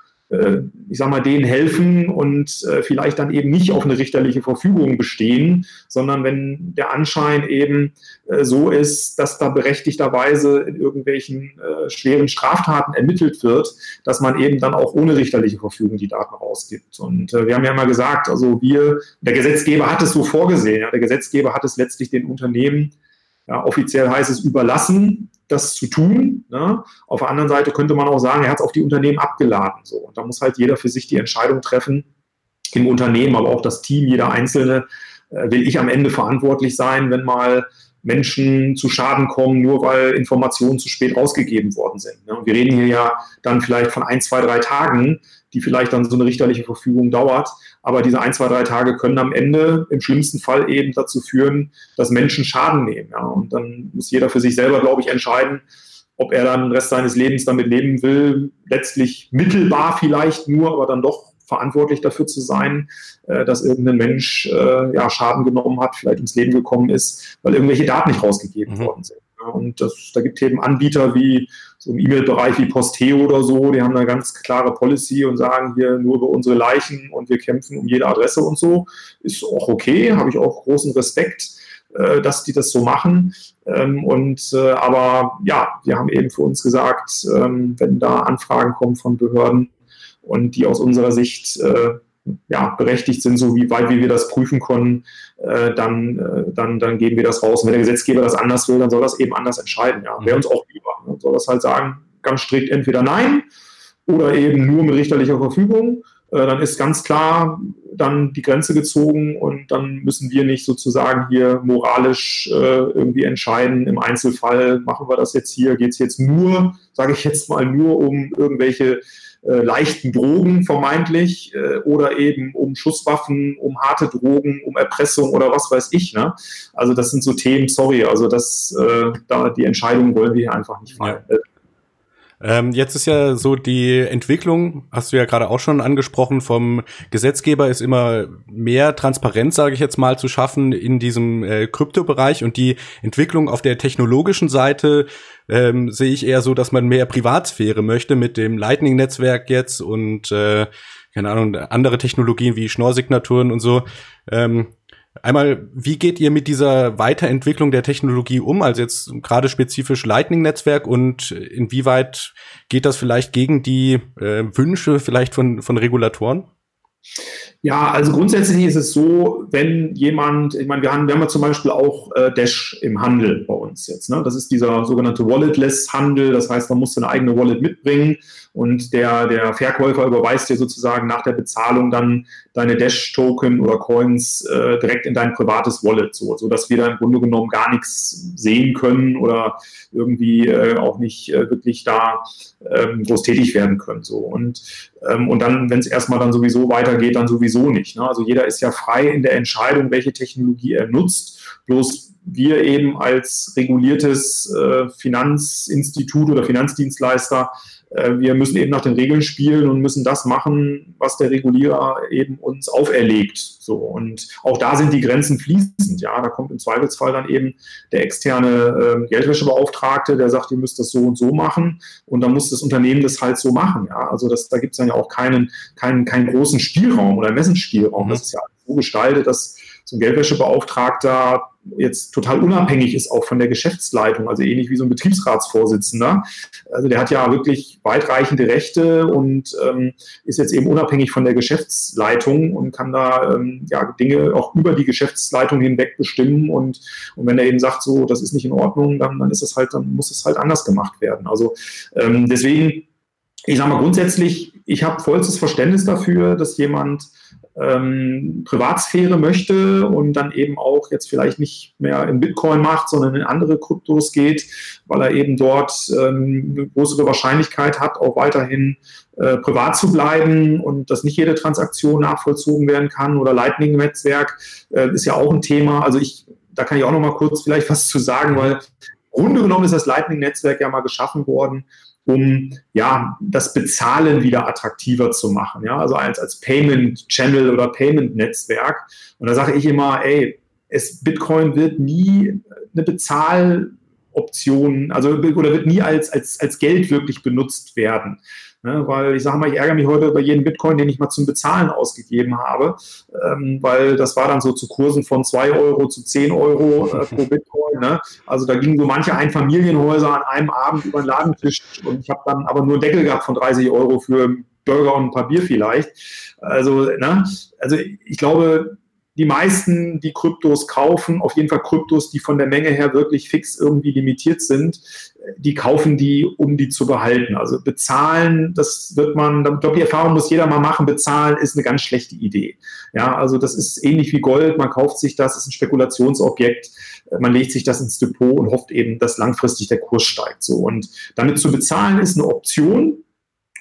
ich sag mal, denen helfen und äh, vielleicht dann eben nicht auf eine richterliche Verfügung bestehen, sondern wenn der Anschein eben äh, so ist, dass da berechtigterweise in irgendwelchen schweren Straftaten ermittelt wird, dass man eben dann auch ohne richterliche Verfügung die Daten rausgibt. Und wir haben ja mal gesagt, also wir, der Gesetzgeber hat es so vorgesehen, ja, der Gesetzgeber hat es letztlich den Unternehmen ja, offiziell heißt es überlassen, das zu tun. Ne? Auf der anderen Seite könnte man auch sagen, er hat es auf die Unternehmen abgeladen. So. Und da muss halt jeder für sich die Entscheidung treffen, im Unternehmen, aber auch das Team, jeder Einzelne, äh, will ich am Ende verantwortlich sein, wenn mal Menschen zu Schaden kommen, nur weil Informationen zu spät rausgegeben worden sind. Ne? Und wir reden hier ja dann vielleicht von ein, zwei, drei Tagen, die vielleicht dann so eine richterliche Verfügung dauert. Aber diese ein, zwei, drei Tage können am Ende im schlimmsten Fall eben dazu führen, dass Menschen Schaden nehmen. Ja? Und dann muss jeder für sich selber, glaube ich, entscheiden, ob er dann den Rest seines Lebens damit leben will. Letztlich mittelbar vielleicht nur, aber dann doch verantwortlich dafür zu sein, äh, dass irgendein Mensch äh, ja, Schaden genommen hat, vielleicht ins Leben gekommen ist, weil irgendwelche Daten nicht rausgegeben mhm. worden sind. Und das, da gibt es eben Anbieter wie so im E-Mail-Bereich wie Posteo oder so, die haben eine ganz klare Policy und sagen hier nur über unsere Leichen und wir kämpfen um jede Adresse und so. Ist auch okay, habe ich auch großen Respekt, äh, dass die das so machen. Ähm, und äh, aber ja, wir haben eben für uns gesagt, ähm, wenn da Anfragen kommen von Behörden und die aus unserer Sicht äh, ja, berechtigt sind, so wie weit wie wir das prüfen können, äh, dann, äh, dann, dann geben wir das raus. Und wenn der Gesetzgeber das anders will, dann soll das eben anders entscheiden. Ja. Wäre uns auch lieber. Ne? Soll das halt sagen, ganz strikt entweder nein oder eben nur mit richterlicher Verfügung. Äh, dann ist ganz klar dann die Grenze gezogen und dann müssen wir nicht sozusagen hier moralisch äh, irgendwie entscheiden, im Einzelfall machen wir das jetzt hier, geht es jetzt nur, sage ich jetzt mal, nur um irgendwelche äh, leichten Drogen vermeintlich äh, oder eben um Schusswaffen, um harte Drogen, um Erpressung oder was weiß ich. Ne? Also das sind so Themen, sorry, also das, äh, da die Entscheidung wollen wir hier einfach nicht fallen. Ähm, jetzt ist ja so die Entwicklung, hast du ja gerade auch schon angesprochen, vom Gesetzgeber ist immer mehr Transparenz, sage ich jetzt mal, zu schaffen in diesem äh, Kryptobereich und die Entwicklung auf der technologischen Seite ähm, sehe ich eher so, dass man mehr Privatsphäre möchte mit dem Lightning-Netzwerk jetzt und äh, keine Ahnung, andere Technologien wie Schnorrsignaturen und so. Ähm, Einmal, wie geht ihr mit dieser Weiterentwicklung der Technologie um, also jetzt gerade spezifisch Lightning-Netzwerk und inwieweit geht das vielleicht gegen die äh, Wünsche vielleicht von, von Regulatoren? Ja, also grundsätzlich ist es so, wenn jemand, ich meine, wir haben, wir haben ja zum Beispiel auch äh, Dash im Handel bei uns jetzt. Ne? Das ist dieser sogenannte Walletless-Handel, das heißt, man muss eine eigene Wallet mitbringen und der, der Verkäufer überweist dir sozusagen nach der Bezahlung dann deine Dash-Token oder Coins äh, direkt in dein privates Wallet, so, so dass wir da im Grunde genommen gar nichts sehen können oder irgendwie äh, auch nicht äh, wirklich da ähm, groß tätig werden können. So. Und, ähm, und dann, wenn es erstmal dann sowieso weitergeht, dann sowieso nicht. Ne? Also jeder ist ja frei in der Entscheidung, welche Technologie er nutzt. Bloß wir eben als reguliertes äh, Finanzinstitut oder Finanzdienstleister wir müssen eben nach den Regeln spielen und müssen das machen, was der Regulierer eben uns auferlegt. So und auch da sind die Grenzen fließend. Ja, da kommt im Zweifelsfall dann eben der externe äh, Geldwäschebeauftragte, der sagt, ihr müsst das so und so machen und dann muss das Unternehmen das halt so machen. Ja, also das, da gibt es dann ja auch keinen, keinen, keinen großen Spielraum oder Messensspielraum. Mhm. Das ist ja so gestaltet, dass so ein Geldwäschebeauftragter jetzt total unabhängig ist auch von der Geschäftsleitung, also ähnlich wie so ein Betriebsratsvorsitzender. Also der hat ja wirklich weitreichende Rechte und ähm, ist jetzt eben unabhängig von der Geschäftsleitung und kann da ähm, ja Dinge auch über die Geschäftsleitung hinweg bestimmen und, und wenn er eben sagt, so das ist nicht in Ordnung, dann, dann ist es halt, dann muss es halt anders gemacht werden. Also ähm, deswegen, ich sage mal grundsätzlich, ich habe vollstes Verständnis dafür, dass jemand ähm, Privatsphäre möchte und dann eben auch jetzt vielleicht nicht mehr in Bitcoin macht, sondern in andere Kryptos geht, weil er eben dort ähm, eine größere Wahrscheinlichkeit hat, auch weiterhin äh, privat zu bleiben und dass nicht jede Transaktion nachvollzogen werden kann oder Lightning-Netzwerk äh, ist ja auch ein Thema. Also ich, da kann ich auch noch mal kurz vielleicht was zu sagen, weil Grunde genommen ist das Lightning-Netzwerk ja mal geschaffen worden, um ja das Bezahlen wieder attraktiver zu machen, ja, also als, als Payment Channel oder Payment Netzwerk. Und da sage ich immer, ey, es, Bitcoin wird nie eine Bezahloption, also oder wird nie als, als, als Geld wirklich benutzt werden. Ne, weil ich sage mal, ich ärgere mich heute über jeden Bitcoin, den ich mal zum Bezahlen ausgegeben habe, ähm, weil das war dann so zu Kursen von 2 Euro zu 10 Euro äh, pro Bitcoin. Ne? Also da gingen so manche Einfamilienhäuser an einem Abend über den Ladentisch und ich habe dann aber nur einen Deckel gehabt von 30 Euro für Burger und ein paar Bier vielleicht. Also, ne? also ich glaube, die meisten, die Kryptos kaufen, auf jeden Fall Kryptos, die von der Menge her wirklich fix irgendwie limitiert sind, die kaufen die, um die zu behalten. Also bezahlen, das wird man, ich glaube, die Erfahrung muss jeder mal machen, bezahlen ist eine ganz schlechte Idee. Ja, also das ist ähnlich wie Gold, man kauft sich das, ist ein Spekulationsobjekt, man legt sich das ins Depot und hofft eben, dass langfristig der Kurs steigt. So. Und damit zu bezahlen ist eine Option.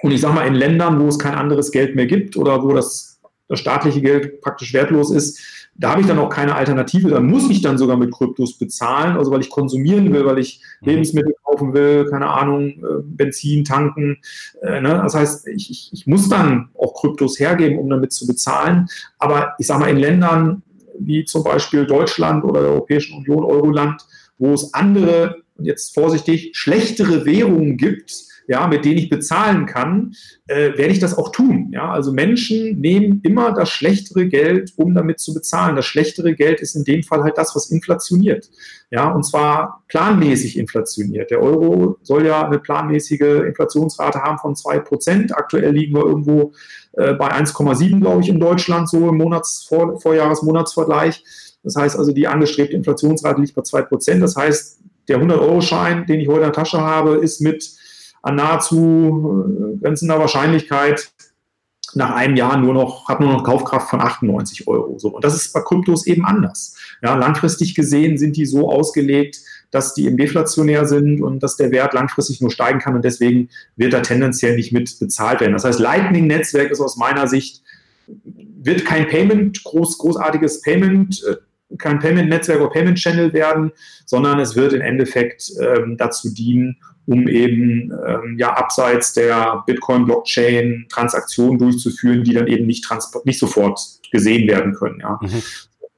Und ich sage mal, in Ländern, wo es kein anderes Geld mehr gibt oder wo das das staatliche Geld praktisch wertlos ist, da habe ich dann auch keine Alternative. Da muss ich dann sogar mit Kryptos bezahlen, also weil ich konsumieren will, weil ich mhm. Lebensmittel kaufen will, keine Ahnung, äh, Benzin tanken. Äh, ne? Das heißt, ich, ich, ich muss dann auch Kryptos hergeben, um damit zu bezahlen. Aber ich sage mal, in Ländern wie zum Beispiel Deutschland oder der Europäischen Union, Euroland, wo es andere, und jetzt vorsichtig, schlechtere Währungen gibt, ja, mit denen ich bezahlen kann, äh, werde ich das auch tun. Ja, also Menschen nehmen immer das schlechtere Geld, um damit zu bezahlen. Das schlechtere Geld ist in dem Fall halt das, was inflationiert. Ja, und zwar planmäßig inflationiert. Der Euro soll ja eine planmäßige Inflationsrate haben von zwei Prozent. Aktuell liegen wir irgendwo äh, bei 1,7, glaube ich, in Deutschland, so im Monats Vor Vorjahresmonatsvergleich. Das heißt also, die angestrebte Inflationsrate liegt bei zwei Prozent. Das heißt, der 100-Euro-Schein, den ich heute in der Tasche habe, ist mit an nahezu äh, grenzender Wahrscheinlichkeit nach einem Jahr nur noch, hat nur noch Kaufkraft von 98 Euro. So. Und das ist bei Kryptos eben anders. Ja, langfristig gesehen sind die so ausgelegt, dass die eben deflationär sind und dass der Wert langfristig nur steigen kann und deswegen wird da tendenziell nicht mit bezahlt werden. Das heißt, Lightning-Netzwerk ist aus meiner Sicht, wird kein Payment, groß, großartiges Payment, äh, kein Payment-Netzwerk oder Payment-Channel werden, sondern es wird im Endeffekt ähm, dazu dienen, um eben ähm, ja abseits der Bitcoin-Blockchain Transaktionen durchzuführen, die dann eben nicht, nicht sofort gesehen werden können. Ja. Mhm.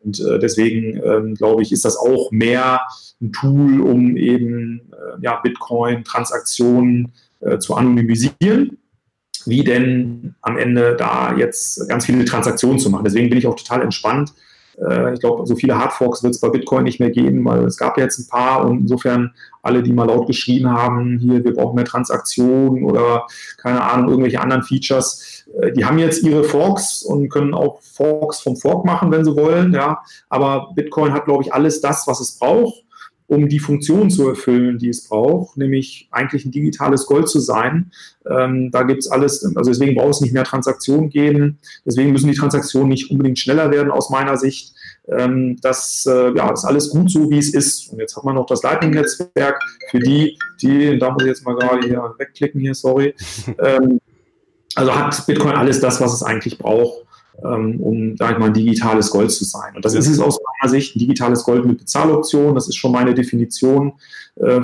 Und äh, deswegen ähm, glaube ich, ist das auch mehr ein Tool, um eben äh, ja, Bitcoin-Transaktionen äh, zu anonymisieren wie denn am Ende da jetzt ganz viele Transaktionen zu machen. Deswegen bin ich auch total entspannt, äh, ich glaube, so viele Hardforks wird es bei Bitcoin nicht mehr geben, weil es gab jetzt ein paar und insofern alle, die mal laut geschrien haben, hier, wir brauchen mehr Transaktionen oder keine Ahnung, irgendwelche anderen Features, äh, die haben jetzt ihre Forks und können auch Forks vom Fork machen, wenn sie wollen, ja. Aber Bitcoin hat, glaube ich, alles das, was es braucht um die Funktion zu erfüllen, die es braucht, nämlich eigentlich ein digitales Gold zu sein. Ähm, da gibt es alles, also deswegen braucht es nicht mehr Transaktionen geben, deswegen müssen die Transaktionen nicht unbedingt schneller werden aus meiner Sicht. Ähm, das äh, ja, ist alles gut so, wie es ist. Und jetzt hat man noch das Lightning-Netzwerk für die, die, da muss ich jetzt mal gerade hier wegklicken hier, sorry. Ähm, also hat Bitcoin alles das, was es eigentlich braucht um, sag ich mal, ein digitales Gold zu sein. Und das ist es aus meiner Sicht, ein digitales Gold mit Bezahloption. Das ist schon meine Definition. Äh,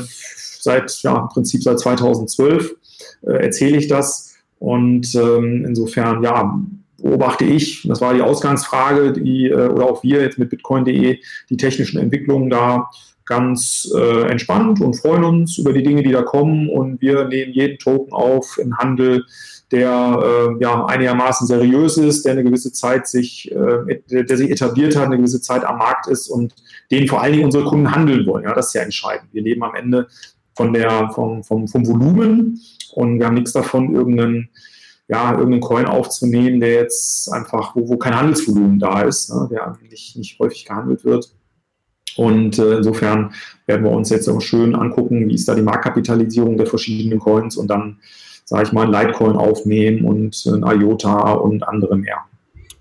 seit, ja, im Prinzip seit 2012 äh, erzähle ich das. Und ähm, insofern, ja, beobachte ich, das war die Ausgangsfrage, die, äh, oder auch wir jetzt mit bitcoin.de, die technischen Entwicklungen da ganz äh, entspannt und freuen uns über die Dinge, die da kommen. Und wir nehmen jeden Token auf im Handel, der äh, ja einigermaßen seriös ist, der eine gewisse Zeit sich, äh, der sich etabliert hat, eine gewisse Zeit am Markt ist und den vor allen Dingen unsere Kunden handeln wollen. Ja, das ist ja entscheidend. Wir leben am Ende von der, vom, vom, vom Volumen und wir haben nichts davon, irgendeinen, ja, irgendeinen Coin aufzunehmen, der jetzt einfach, wo, wo kein Handelsvolumen da ist, ne, der nicht, nicht häufig gehandelt wird. Und äh, insofern werden wir uns jetzt auch schön angucken, wie ist da die Marktkapitalisierung der verschiedenen Coins und dann sage ich mal, ein Litecoin aufnehmen und ein IOTA und andere mehr.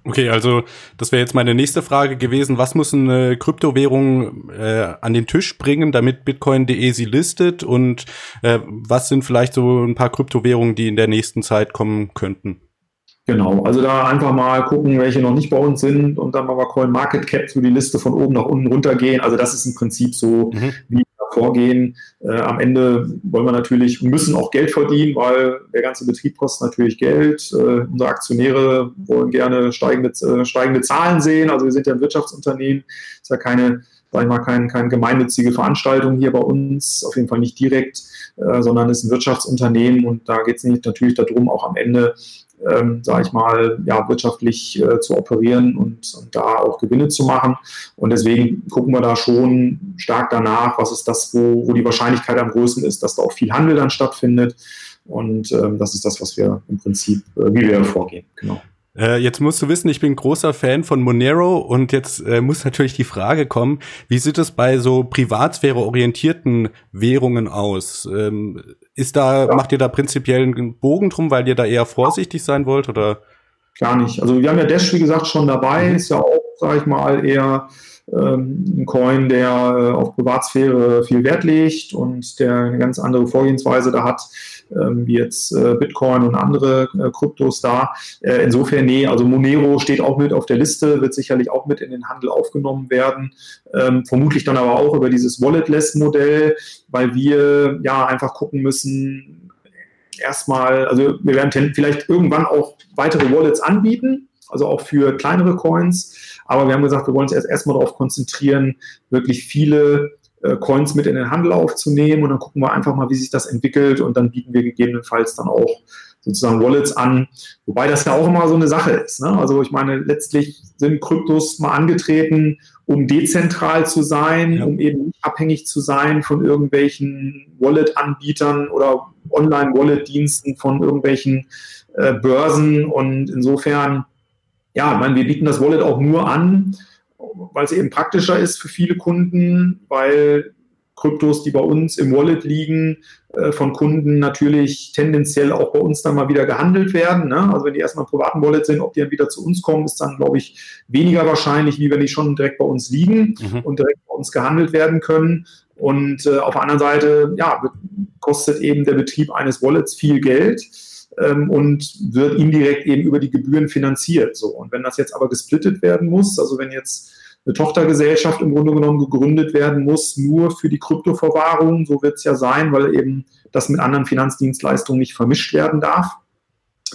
Okay, also das wäre jetzt meine nächste Frage gewesen. Was muss eine Kryptowährung äh, an den Tisch bringen, damit Bitcoin.de sie listet? Und äh, was sind vielleicht so ein paar Kryptowährungen, die in der nächsten Zeit kommen könnten? Genau, also da einfach mal gucken, welche noch nicht bei uns sind und dann mal bei Coin Market Cap so die Liste von oben nach unten runtergehen. Also das ist im Prinzip so, mhm. wie vorgehen. Äh, am Ende wollen wir natürlich, müssen auch Geld verdienen, weil der ganze Betrieb kostet natürlich Geld. Äh, unsere Aktionäre wollen gerne steigende, äh, steigende Zahlen sehen. Also wir sind ja ein Wirtschaftsunternehmen, ist ja keine sag ich mal, keine kein gemeinnützige Veranstaltung hier bei uns, auf jeden Fall nicht direkt, äh, sondern ist ein Wirtschaftsunternehmen und da geht es natürlich darum, auch am Ende ähm, sage ich mal, ja, wirtschaftlich äh, zu operieren und, und, da auch Gewinne zu machen. Und deswegen gucken wir da schon stark danach, was ist das, wo, wo die Wahrscheinlichkeit am größten ist, dass da auch viel Handel dann stattfindet. Und ähm, das ist das, was wir im Prinzip, äh, wie wir vorgehen. Genau. Äh, jetzt musst du wissen, ich bin großer Fan von Monero und jetzt äh, muss natürlich die Frage kommen, wie sieht es bei so privatsphäre-orientierten Währungen aus? Ähm, ist da, ja. macht ihr da prinzipiell einen Bogen drum, weil ihr da eher vorsichtig sein wollt oder? Gar nicht. Also wir haben ja Dash, wie gesagt, schon dabei, mhm. ist ja auch, sag ich mal, eher ähm, ein Coin, der äh, auf Privatsphäre viel Wert legt und der eine ganz andere Vorgehensweise da hat, wie jetzt äh, Bitcoin und andere äh, Kryptos da. insofern, nee, also Monero steht auch mit auf der Liste, wird sicherlich auch mit in den Handel aufgenommen werden. Ähm, vermutlich dann aber auch über dieses Walletless-Modell, weil wir ja einfach gucken müssen, erstmal, also wir werden vielleicht irgendwann auch weitere Wallets anbieten, also auch für kleinere Coins. Aber wir haben gesagt, wir wollen uns erst erstmal darauf konzentrieren, wirklich viele äh, Coins mit in den Handel aufzunehmen und dann gucken wir einfach mal, wie sich das entwickelt und dann bieten wir gegebenenfalls dann auch sozusagen Wallets an, wobei das ja auch immer so eine Sache ist. Ne? Also ich meine, letztlich sind Kryptos mal angetreten, um dezentral zu sein, ja. um eben nicht abhängig zu sein von irgendwelchen Wallet-Anbietern oder Online-Wallet-Diensten von irgendwelchen äh, Börsen und insofern ja, ich meine, wir bieten das Wallet auch nur an, weil es eben praktischer ist für viele Kunden, weil Kryptos, die bei uns im Wallet liegen, äh, von Kunden natürlich tendenziell auch bei uns dann mal wieder gehandelt werden. Ne? Also wenn die erstmal im privaten Wallet sind, ob die dann wieder zu uns kommen, ist dann, glaube ich, weniger wahrscheinlich, wie wenn die schon direkt bei uns liegen mhm. und direkt bei uns gehandelt werden können. Und äh, auf der anderen Seite, ja, kostet eben der Betrieb eines Wallets viel Geld ähm, und wird indirekt eben über die Gebühren finanziert. So. Und wenn das jetzt aber gesplittet werden muss, also wenn jetzt eine Tochtergesellschaft im Grunde genommen gegründet werden muss, nur für die Kryptoverwahrung, so wird es ja sein, weil eben das mit anderen Finanzdienstleistungen nicht vermischt werden darf,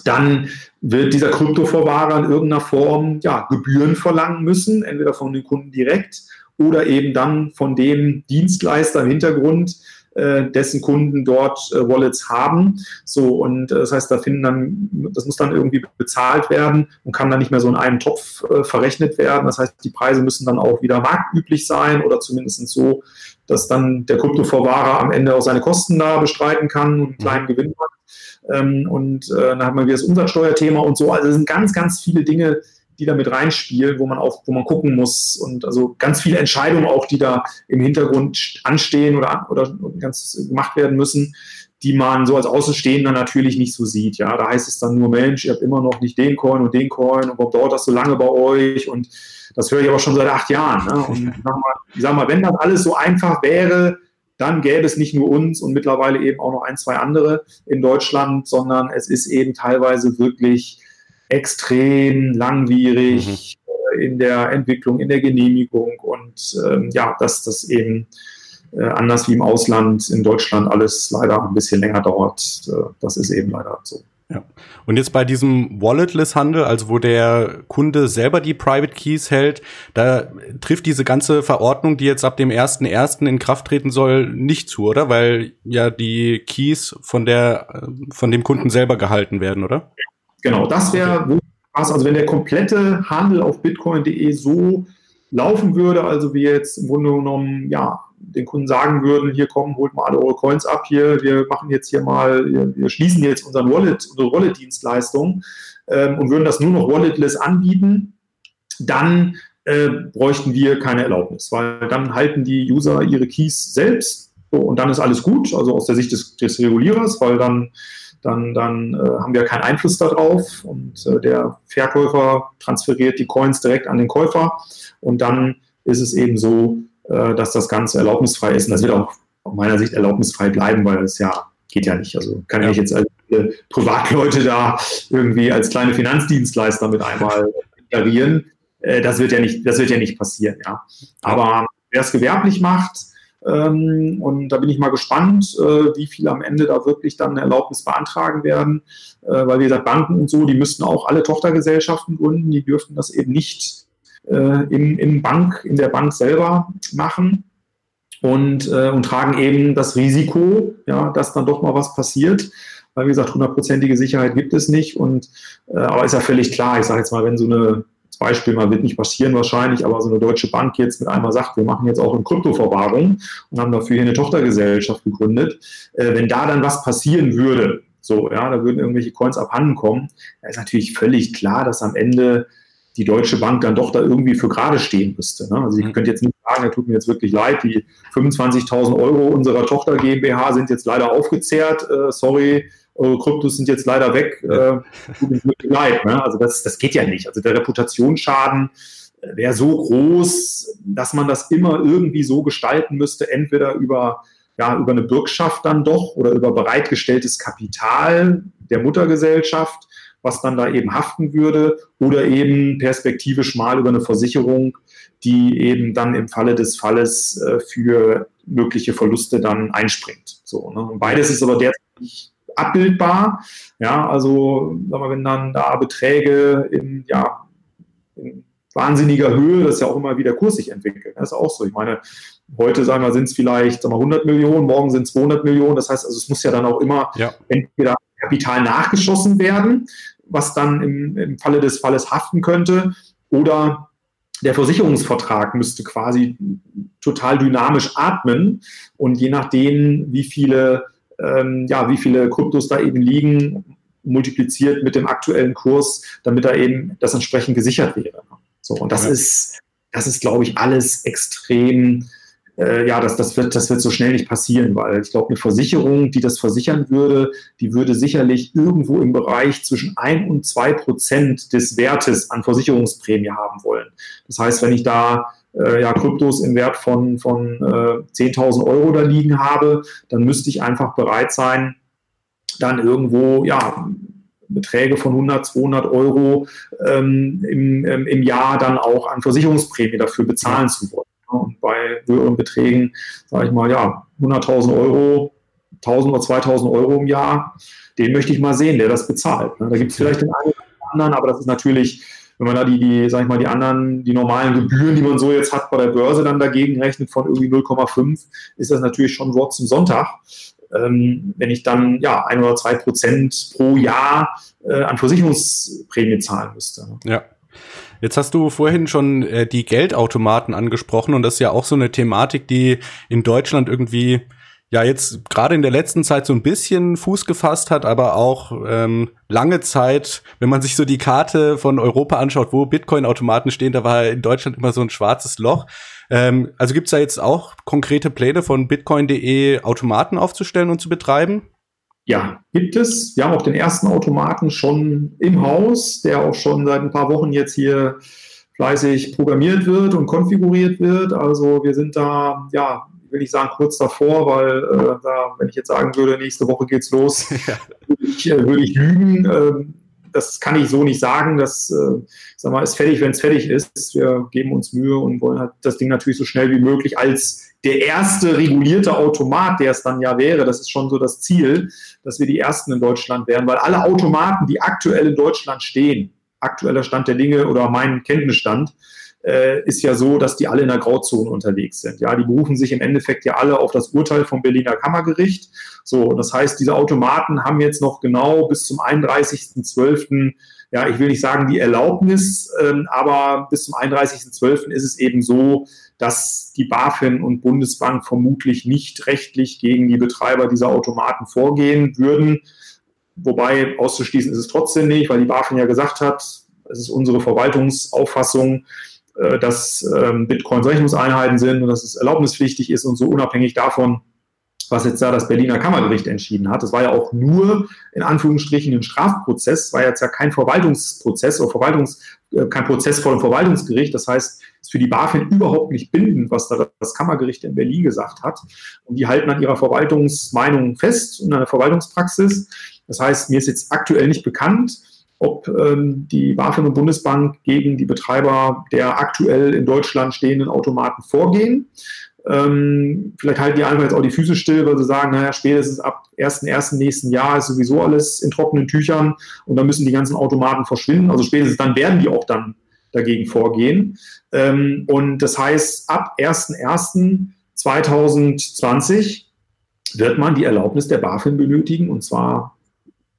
dann wird dieser Kryptoverwahrer in irgendeiner Form ja, Gebühren verlangen müssen, entweder von den Kunden direkt oder eben dann von dem Dienstleister im Hintergrund, äh, dessen Kunden dort äh, Wallets haben. So, und äh, das heißt, da finden dann, das muss dann irgendwie bezahlt werden und kann dann nicht mehr so in einem Topf äh, verrechnet werden. Das heißt, die Preise müssen dann auch wieder marktüblich sein oder zumindest so, dass dann der Kryptoverwahrer am Ende auch seine Kosten da bestreiten kann und einen kleinen Gewinn hat. Ähm, und äh, dann hat man wieder das Umsatzsteuerthema und so. Also es sind ganz, ganz viele Dinge, die da mit reinspielen, wo man auch, wo man gucken muss und also ganz viele Entscheidungen auch, die da im Hintergrund anstehen oder, oder ganz gemacht werden müssen, die man so als Außenstehender natürlich nicht so sieht. Ja, da heißt es dann nur, Mensch, ihr habt immer noch nicht den Coin und den Coin und warum dauert das so lange bei euch? Und das höre ich aber schon seit acht Jahren. Ne? Und ich sag, mal, ich sag mal, wenn das alles so einfach wäre, dann gäbe es nicht nur uns und mittlerweile eben auch noch ein, zwei andere in Deutschland, sondern es ist eben teilweise wirklich extrem langwierig mhm. in der Entwicklung, in der Genehmigung und ähm, ja, dass das eben äh, anders wie im Ausland in Deutschland alles leider ein bisschen länger dauert. Äh, das ist eben leider so. Ja. Und jetzt bei diesem Walletless-Handel, also wo der Kunde selber die Private Keys hält, da trifft diese ganze Verordnung, die jetzt ab dem 1.1. in Kraft treten soll, nicht zu, oder? Weil ja die Keys von der, von dem Kunden selber gehalten werden, oder? Genau, das wäre was, also wenn der komplette Handel auf bitcoin.de so laufen würde, also wir jetzt im Grunde genommen, ja, den Kunden sagen würden, hier kommen, holt mal alle eure Coins ab, hier, wir machen jetzt hier mal, wir, wir schließen jetzt unseren Wallet, unsere Wallet-Dienstleistung ähm, und würden das nur noch walletless anbieten, dann äh, bräuchten wir keine Erlaubnis, weil dann halten die User ihre Keys selbst so, und dann ist alles gut, also aus der Sicht des, des Regulierers, weil dann dann, dann äh, haben wir keinen Einfluss darauf und äh, der Verkäufer transferiert die Coins direkt an den Käufer und dann ist es eben so, äh, dass das Ganze erlaubnisfrei ist und das wird auch aus meiner Sicht erlaubnisfrei bleiben, weil es ja geht ja nicht. Also kann ja. ich jetzt als äh, Privatleute da irgendwie als kleine Finanzdienstleister mit einmal deklarieren. Äh, das wird ja nicht, das wird ja nicht passieren, ja. Aber wer es gewerblich macht, Ähm, und da bin ich mal gespannt, äh, wie viel am Ende da wirklich dann eine Erlaubnis beantragen werden. Äh, weil wie gesagt, Banken und so, die müssten auch alle Tochtergesellschaften gründen. Die dürften das eben nicht äh, in, in, Bank, in der Bank selber machen. Und, äh, und tragen eben das Risiko, ja, dass dann doch mal was passiert weil wie gesagt, hundertprozentige Sicherheit gibt es nicht. Und äh, aber ist ja völlig klar, ich sage jetzt mal, wenn so eine das Beispiel mal wird nicht passieren wahrscheinlich, aber so eine deutsche Bank jetzt mit einmal sagt, wir machen jetzt auch in Kryptoverwahrung und haben dafür hier eine Tochtergesellschaft gegründet. Äh, wenn da dann was passieren würde, so, ja, da würden irgendwelche Coins abhanden kommen, da ist natürlich völlig klar, dass am Ende die Deutsche Bank dann doch da irgendwie für gerade stehen müsste. Ne? Also ich mhm. könnte jetzt nicht sagen, da tut mir jetzt wirklich leid, die 25.000 Euro unserer Tochter GmbH sind jetzt leider aufgezehrt, äh, sorry, eure Kryptos sind jetzt leider weg, äh, tut mir wirklich leid. Ne? Also das, das geht ja nicht. Also der Reputationsschaden äh, wäre so groß, dass man das immer irgendwie so gestalten müsste, entweder über, ja, über eine Bürgschaft dann doch oder über bereitgestelltes Kapital der Muttergesellschaft, was dann da eben haften würde, oder eben perspektivisch mal über eine Versicherung, die eben dann im Falle des Falles äh, für mögliche Verluste dann einspringt. So, ne? Und beides ist aber derzeit nicht abbildbar. Ja, also mal, wenn dann da Beträge in, ja, in wahnsinniger Höhe, das ist ja auch immer, wie der Kurs sich entwickelt. Das ist auch so. Ich meine, heute sagen wir, sind es vielleicht sagen wir, 100 Millionen, morgen sind es 200 Millionen. Das heißt, also es muss ja dann auch immer ja. entweder Kapital nachgeschossen werden, was dann im, im Falle des Falles haften könnte, oder der Versicherungsvertrag müsste quasi total dynamisch atmen und je nachdem, wie viele ähm, ja, wie viele Kryptos da eben liegen, multipliziert mit dem aktuellen Kurs, damit da eben das entsprechend gesichert wäre. So, und das ja. ist, das ist, glaube ich, alles extrem, äh, ja, das, das, wird, das wird so schnell nicht passieren, weil ich glaube, eine Versicherung, die das versichern würde, die würde sicherlich irgendwo im Bereich zwischen 1 und 2 Prozent des Wertes an Versicherungsprämie haben wollen. Das heißt, wenn ich da äh, ja, Kryptos im Wert von, von äh, 10.000 Euro da liegen habe, dann müsste ich einfach bereit sein, dann irgendwo, ja, Beträge von 100, 200 Euro ähm, im, ähm, im Jahr dann auch an Versicherungsprämie dafür bezahlen zu wollen. Und bei höheren Beträgen, sage ich mal, ja, 100.000 Euro, 1.000 oder 2.000 Euro im Jahr, den möchte ich mal sehen, der das bezahlt. Da gibt es vielleicht den einen oder anderen, aber das ist natürlich wenn man da die, die, sag ich mal, die anderen, die normalen Gebühren, die man so jetzt hat bei der Börse dann dagegen rechnet von irgendwie 0,5, ist das natürlich schon Wort zum Sonntag. Ähm, wenn ich dann ja ein oder zwei Prozent pro Jahr äh, an Versicherungsprämie zahlen müsste. Ne? Ja. Jetzt hast du vorhin schon äh, die Geldautomaten angesprochen und das ist ja auch so eine Thematik, die in Deutschland irgendwie ja jetzt gerade in der letzten Zeit so ein bisschen Fuß gefasst hat, aber auch ähm, lange Zeit, wenn man sich so die Karte von Europa anschaut, wo Bitcoin-Automaten stehen, da war in Deutschland immer so ein schwarzes Loch. Ähm, also gibt's da jetzt auch konkrete Pläne von bitcoin.de Automaten aufzustellen und zu betreiben? Ja, gibt es. Wir haben auch den ersten Automaten schon im Haus, der auch schon seit ein paar Wochen jetzt hier fleißig programmiert wird und konfiguriert wird. Also wir sind da ja will ich sagen, kurz davor, weil äh, da, wenn ich jetzt sagen würde, nächste Woche geht's los, ja. würde, ich, äh, würde ich lügen. Ähm, das kann ich so nicht sagen. Das äh, sag mal, ist fertig, wenn es fertig ist. Wir geben uns Mühe und wollen halt das Ding natürlich so schnell wie möglich als der erste regulierte Automat, der es dann ja wäre, das ist schon so das Ziel, dass wir die ersten in Deutschland wären, weil alle Automaten, die aktuell in Deutschland stehen, aktueller Stand der Dinge oder mein Kenntnisstand, äh, ist ja so, dass die alle in der Grauzone unterwegs sind. Ja, die berufen sich im Endeffekt ja alle auf das Urteil vom Berliner Kammergericht. So, das heißt, diese Automaten haben jetzt noch genau bis zum 31.12. Ja, ich will nicht sagen die Erlaubnis, ähm, aber bis zum 31.12. ist es eben so, dass die BaFin und Bundesbank vermutlich nicht rechtlich gegen die Betreiber dieser Automaten vorgehen würden. Wobei auszuschließen ist es trotzdem nicht, weil die BaFin ja gesagt hat, es ist unsere Verwaltungsauffassung, äh, dass ähm, Bitcoins Rechnungseinheiten sind und dass es erlaubnispflichtig ist und so unabhängig davon, was jetzt da das Berliner Kammergericht entschieden hat. Das war ja auch nur in Anführungsstrichen ein Strafprozess, war jetzt ja kein Verwaltungsprozess oder Verwaltungs, äh, kein Prozess vor dem Verwaltungsgericht. Das heißt, ist für die BaFin überhaupt nicht bindend, was da das Kammergericht in Berlin gesagt hat. Und die halten an ihrer Verwaltungsmeinung fest und an der Verwaltungspraxis. Das heißt, mir ist jetzt aktuell nicht bekannt, ob ähm, die BaFin und Bundesbank gegen die Betreiber der aktuell in Deutschland stehenden Automaten vorgehen. Ähm, vielleicht halten die einfach jetzt auch die Füße still, weil sie sagen, naja, spätestens ab 1.1. nächsten Jahr ist sowieso alles in trockenen Tüchern und dann müssen die ganzen Automaten verschwinden. Also spätestens dann werden die auch dann dagegen vorgehen. Ähm, und das heißt, ab 1.1.2020 wird man die Erlaubnis der BaFin benötigen und zwar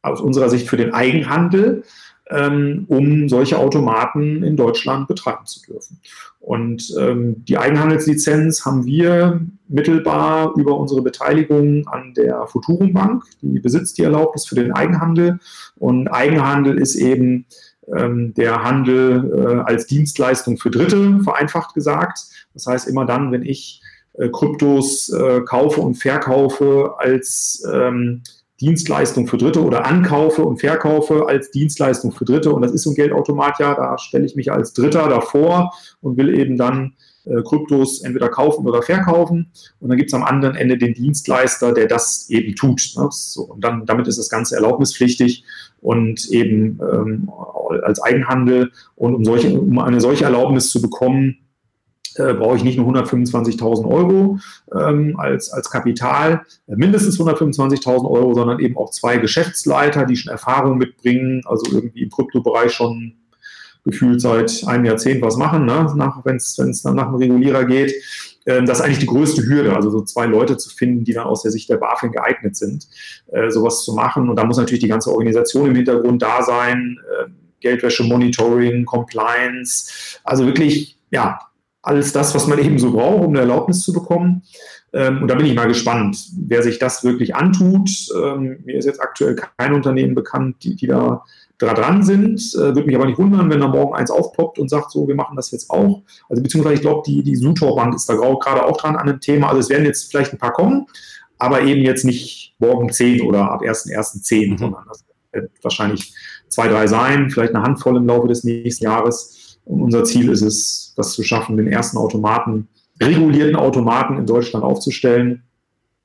aus unserer Sicht für den Eigenhandel ähm, um solche Automaten in Deutschland betreiben zu dürfen. Und ähm, die Eigenhandelslizenz haben wir mittelbar über unsere Beteiligung an der Futurum Bank, die besitzt die Erlaubnis für den Eigenhandel. Und Eigenhandel ist eben ähm, der Handel äh, als Dienstleistung für Dritte, vereinfacht gesagt. Das heißt, immer dann, wenn ich äh, Kryptos äh, kaufe und verkaufe als ähm, Dienstleistung für Dritte oder ankaufe und verkaufe als Dienstleistung für Dritte. Und das ist so ein Geldautomat ja, da stelle ich mich als Dritter davor und will eben dann äh, Kryptos entweder kaufen oder verkaufen. Und dann gibt es am anderen Ende den Dienstleister, der das eben tut. Ne? So, und dann, damit ist das Ganze erlaubnispflichtig und eben ähm, als Eigenhandel. Und um, solche, um eine solche Erlaubnis zu bekommen, äh, brauche ich nicht nur 125.000 Euro ähm, als, als Kapital, äh, mindestens 125.000 Euro, sondern eben auch zwei Geschäftsleiter, die schon Erfahrung mitbringen, also irgendwie im Kryptobereich schon gefühlt seit einem Jahrzehnt was machen, ne? wenn es dann nach einem Regulierer geht. Ähm, das ist eigentlich die größte Hürde, also so zwei Leute zu finden, die dann aus der Sicht der BaFin geeignet sind, äh, sowas zu machen. Und da muss natürlich die ganze Organisation im Hintergrund da sein, äh, Geldwäsche, Monitoring, Compliance, also wirklich, ja, alles das, was man eben so braucht, um eine Erlaubnis zu bekommen. Ähm, und da bin ich mal gespannt, wer sich das wirklich antut. Ähm, mir ist jetzt aktuell kein Unternehmen bekannt, die, die da dran sind. Äh, Würde mich aber nicht wundern, wenn da morgen eins aufploppt und sagt, so, wir machen das jetzt auch. Also beziehungsweise ich glaube, die, die Sutor Bank ist da gerade auch dran an dem Thema. Also es werden jetzt vielleicht ein paar kommen, aber eben jetzt nicht morgen zehn oder ab 1.1.10, mhm. sondern das wird wahrscheinlich zwei, drei sein, vielleicht eine Handvoll im Laufe des nächsten Jahres. Und unser Ziel ist es, das zu schaffen, den ersten Automaten, regulierten Automaten in Deutschland aufzustellen.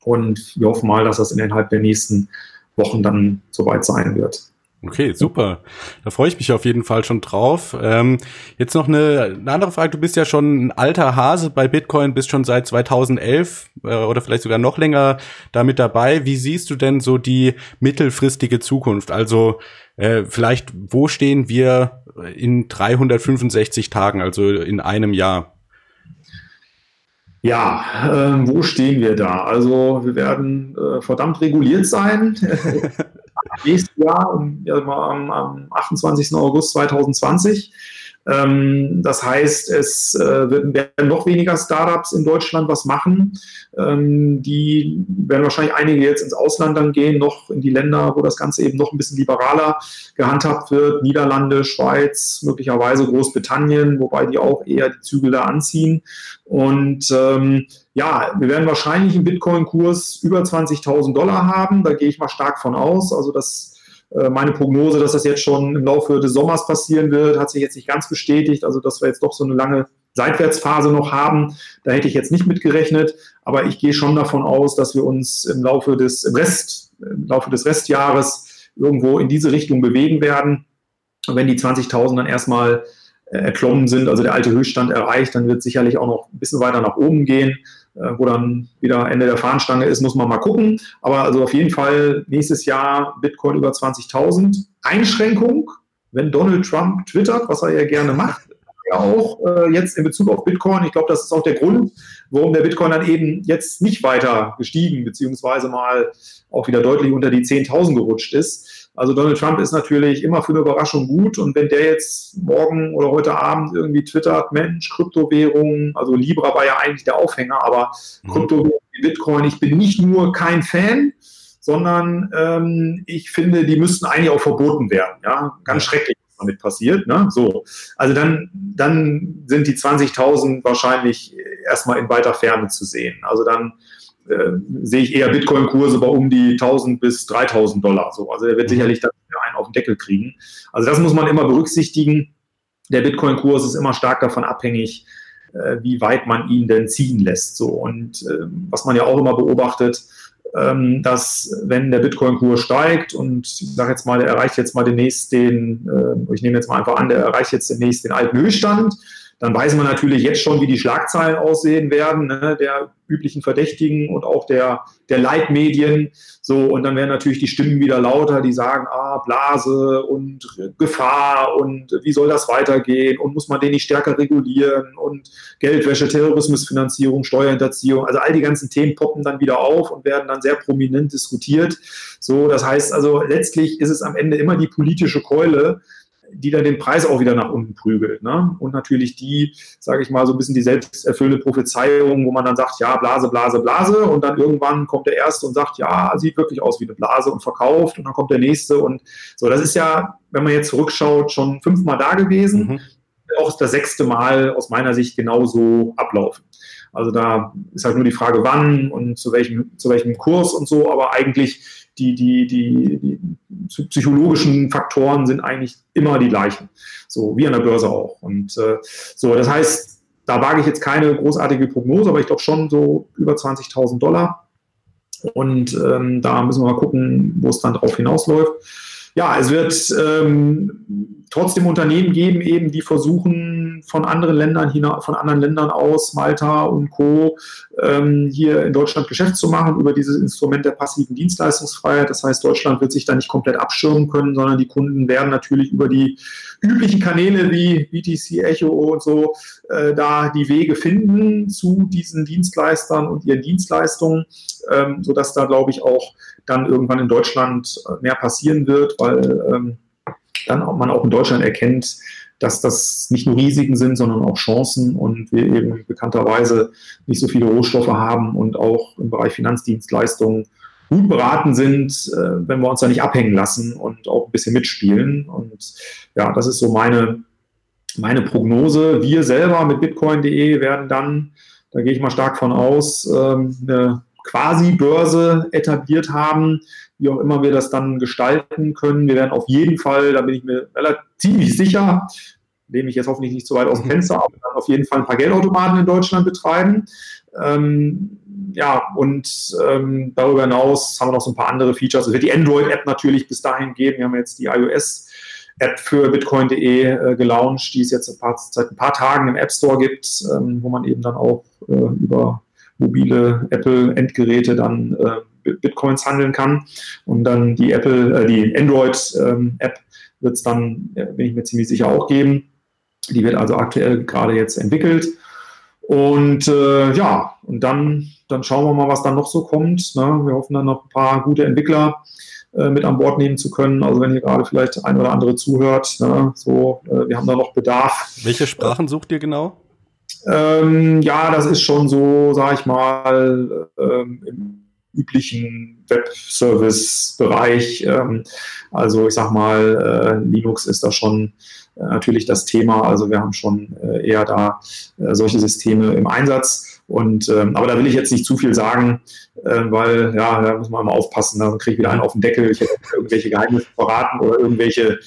Und wir hoffen mal, dass das innerhalb der nächsten Wochen dann soweit sein wird. Okay, super. Da freue ich mich auf jeden Fall schon drauf. Ähm, jetzt noch eine, eine, andere Frage. Du bist ja schon ein alter Hase bei Bitcoin, bist schon seit 2011 äh, oder vielleicht sogar noch länger damit dabei. Wie siehst du denn so die mittelfristige Zukunft? Also äh, vielleicht, wo stehen wir in 365 Tagen, also in einem Jahr? Ja, äh, wo stehen wir da? Also wir werden äh, verdammt reguliert sein. Nächstes Jahr, ja, am, am 28. August 2020. Ähm, das heißt, es äh, werden noch weniger Startups in Deutschland was machen. Ähm, die werden wahrscheinlich einige jetzt ins Ausland dann gehen, noch in die Länder, wo das Ganze eben noch ein bisschen liberaler gehandhabt wird. Niederlande, Schweiz, möglicherweise Großbritannien, wobei die auch eher die Zügel da anziehen. Und ähm, ja, wir werden wahrscheinlich einen Bitcoin-Kurs über 20.000 Dollar haben. Da gehe ich mal stark von aus. Also das meine Prognose, dass das jetzt schon im Laufe des Sommers passieren wird, hat sich jetzt nicht ganz bestätigt. Also, dass wir jetzt doch so eine lange Seitwärtsphase noch haben, da hätte ich jetzt nicht mitgerechnet. Aber ich gehe schon davon aus, dass wir uns im Laufe des Rest, im Laufe des Restjahres irgendwo in diese Richtung bewegen werden. Und wenn die 20.000 dann erstmal äh, erklommen sind, also der alte Höchststand erreicht, dann wird es sicherlich auch noch ein bisschen weiter nach oben gehen. Äh, wo dann wieder Ende der Fahnenstange ist, muss man mal gucken. Aber also auf jeden Fall nächstes Jahr Bitcoin über 20.000. Einschränkung, wenn Donald Trump twittert, was er ja gerne macht, auch äh, jetzt in Bezug auf Bitcoin. Ich glaube, das ist auch der Grund, warum der Bitcoin dann eben jetzt nicht weiter gestiegen, beziehungsweise mal auch wieder deutlich unter die 10.000 gerutscht ist. Also Donald Trump ist natürlich immer für eine Überraschung gut und wenn der jetzt morgen oder heute Abend irgendwie twittert, Mensch, Kryptowährungen, also Libra war ja eigentlich der Aufhänger, aber mhm. Kryptowährungen, Bitcoin, ich bin nicht nur kein Fan, sondern ähm, ich finde, die müssten eigentlich auch verboten werden. Ja, ganz schrecklich, was damit passiert. Ne? So, also dann, dann sind die 20.000 wahrscheinlich erstmal in weiter Ferne zu sehen. Also dann äh, sehe ich eher Bitcoin-Kurse bei um die 1000 bis 3000 Dollar. So. Also er wird mhm. sicherlich dann einen auf den Deckel kriegen. Also das muss man immer berücksichtigen. Der Bitcoin-Kurs ist immer stark davon abhängig, äh, wie weit man ihn denn ziehen lässt. So. Und äh, was man ja auch immer beobachtet, ähm, dass wenn der Bitcoin-Kurs steigt und ich sage jetzt mal, der erreicht jetzt mal demnächst den, äh, ich nehme jetzt mal einfach an, der erreicht jetzt demnächst den alten Höchststand, dann weiß man natürlich jetzt schon, wie die Schlagzeilen aussehen werden, ne, der üblichen Verdächtigen und auch der, der Leitmedien. So, und dann werden natürlich die Stimmen wieder lauter, die sagen, ah, Blase und Gefahr und wie soll das weitergehen und muss man den nicht stärker regulieren und Geldwäsche, Terrorismusfinanzierung, Steuerhinterziehung. Also all die ganzen Themen poppen dann wieder auf und werden dann sehr prominent diskutiert. So, das heißt also, letztlich ist es am Ende immer die politische Keule, die dann den Preis auch wieder nach unten prügelt. Ne? Und natürlich die, sage ich mal, so ein bisschen die selbsterfüllende Prophezeiung, wo man dann sagt, ja, Blase, Blase, Blase. Und dann irgendwann kommt der Erste und sagt, ja, sieht wirklich aus wie eine Blase und verkauft. Und dann kommt der Nächste. Und so, das ist ja, wenn man jetzt zurückschaut, schon fünfmal da gewesen. Mhm. Auch das sechste Mal aus meiner Sicht genauso ablaufen. Also da ist halt nur die Frage, wann und zu welchem, zu welchem Kurs und so, aber eigentlich die, die, die, die psychologischen Faktoren sind eigentlich immer die gleichen. So wie an der Börse auch. Und äh, so, das heißt, da wage ich jetzt keine großartige Prognose, aber ich glaube schon so über 20.000 Dollar. Und ähm, da müssen wir mal gucken, wo es dann drauf hinausläuft. Ja, es wird ähm, trotzdem Unternehmen geben, eben die versuchen von anderen Ländern hinaus, von anderen Ländern aus, Malta und Co. Ähm, hier in Deutschland Geschäft zu machen über dieses Instrument der passiven Dienstleistungsfreiheit. Das heißt, Deutschland wird sich da nicht komplett abschirmen können, sondern die Kunden werden natürlich über die üblichen Kanäle wie BTC, Echo und so äh, da die Wege finden zu diesen Dienstleistern und ihren Dienstleistungen, ähm, sodass da, glaube ich, auch dann irgendwann in Deutschland äh, mehr passieren wird, weil ähm, dann auch man auch in Deutschland erkennt, dass das nicht nur Risiken sind, sondern auch Chancen und wir eben bekannterweise nicht so viele Rohstoffe haben und auch im Bereich Finanzdienstleistungen gut beraten sind, äh, wenn wir uns da nicht abhängen lassen und auch ein bisschen mitspielen. Und ja, das ist so meine, meine Prognose. Wir selber mit bitcoin.de werden dann, da gehe ich mal stark von aus, ähm, eine quasi Börse etabliert haben, wie auch immer wir das dann gestalten können. Wir werden auf jeden Fall, da bin ich mir relativ sicher, nehme ich jetzt hoffentlich nicht so weit aus dem Fenster, aber auf jeden Fall ein paar Geldautomaten in Deutschland betreiben. Ähm, ja, und ähm, darüber hinaus haben wir noch so ein paar andere Features. Es wird die Android-App natürlich bis dahin geben. Wir haben jetzt die iOS-App für bitcoin.de äh, gelauncht, die es jetzt ein paar, seit ein paar Tagen im App Store gibt, ähm, wo man eben dann auch äh, über mobile Apple-Endgeräte dann äh, Bitcoins handeln kann. Und dann die Apple, äh, die Android-App ähm, wird es dann, bin ich mir ziemlich sicher, auch geben. Die wird also aktuell gerade jetzt entwickelt. Und äh, ja, und dann, dann schauen wir mal, was dann noch so kommt. Ne? Wir hoffen dann noch ein paar gute Entwickler äh, mit an Bord nehmen zu können. Also wenn hier gerade vielleicht ein oder andere zuhört, ne? so, äh, wir haben da noch Bedarf. Welche Sprachen sucht ihr genau? Ähm, ja, das ist schon so, sag ich mal, ähm, im üblichen Web-Service-Bereich. Ähm, also ich sag mal, äh, Linux ist da schon äh, natürlich das Thema. Also wir haben schon äh, eher da äh, solche Systeme im Einsatz. Und ähm, aber da will ich jetzt nicht zu viel sagen, äh, weil ja, da muss man mal aufpassen, dann kriege ich wieder einen auf den Deckel. Ich hätte irgendwelche Geheimnisse verraten oder irgendwelche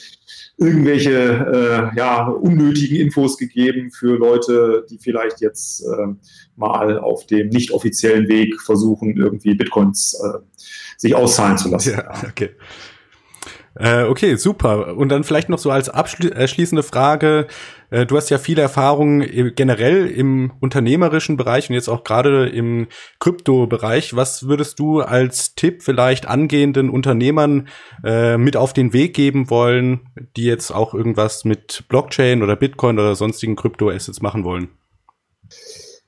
irgendwelche äh, ja, unnötigen Infos gegeben für Leute, die vielleicht jetzt äh, mal auf dem nicht offiziellen Weg versuchen, irgendwie Bitcoins äh, sich auszahlen zu lassen. Ja, okay. Äh, okay, super. Und dann vielleicht noch so als abschließende Frage. Äh, du hast ja viele Erfahrungen generell im unternehmerischen Bereich und jetzt auch gerade im Krypto-Bereich. Was würdest du als Tipp vielleicht angehenden Unternehmern äh, mit auf den Weg geben wollen, die jetzt auch irgendwas mit Blockchain oder Bitcoin oder sonstigen Krypto-Assets machen wollen?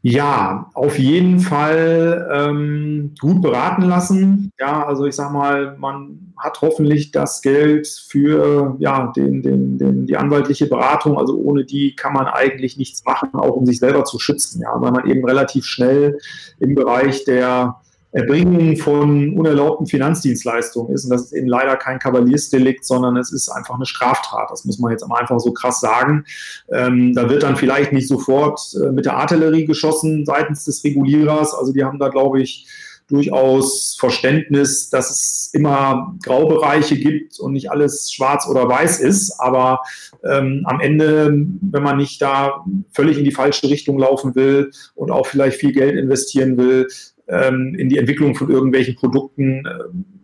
Ja, auf jeden Fall ähm, gut beraten lassen. Ja, also ich sag mal, man hat hoffentlich das Geld für ja, den, den, den, die anwaltliche Beratung. Also ohne die kann man eigentlich nichts machen, auch um sich selber zu schützen. Ja, weil man eben relativ schnell im Bereich der Erbringen von unerlaubten Finanzdienstleistungen ist. Und das ist eben leider kein Kavaliersdelikt, sondern es ist einfach eine Straftat. Das muss man jetzt einfach so krass sagen. Ähm, da wird dann vielleicht nicht sofort äh, mit der Artillerie geschossen seitens des Regulierers. Also die haben da, glaube ich, durchaus Verständnis, dass es immer Graubereiche gibt und nicht alles schwarz oder weiß ist. Aber ähm, am Ende, wenn man nicht da völlig in die falsche Richtung laufen will und auch vielleicht viel Geld investieren will, ähm, in die Entwicklung von irgendwelchen Produkten äh,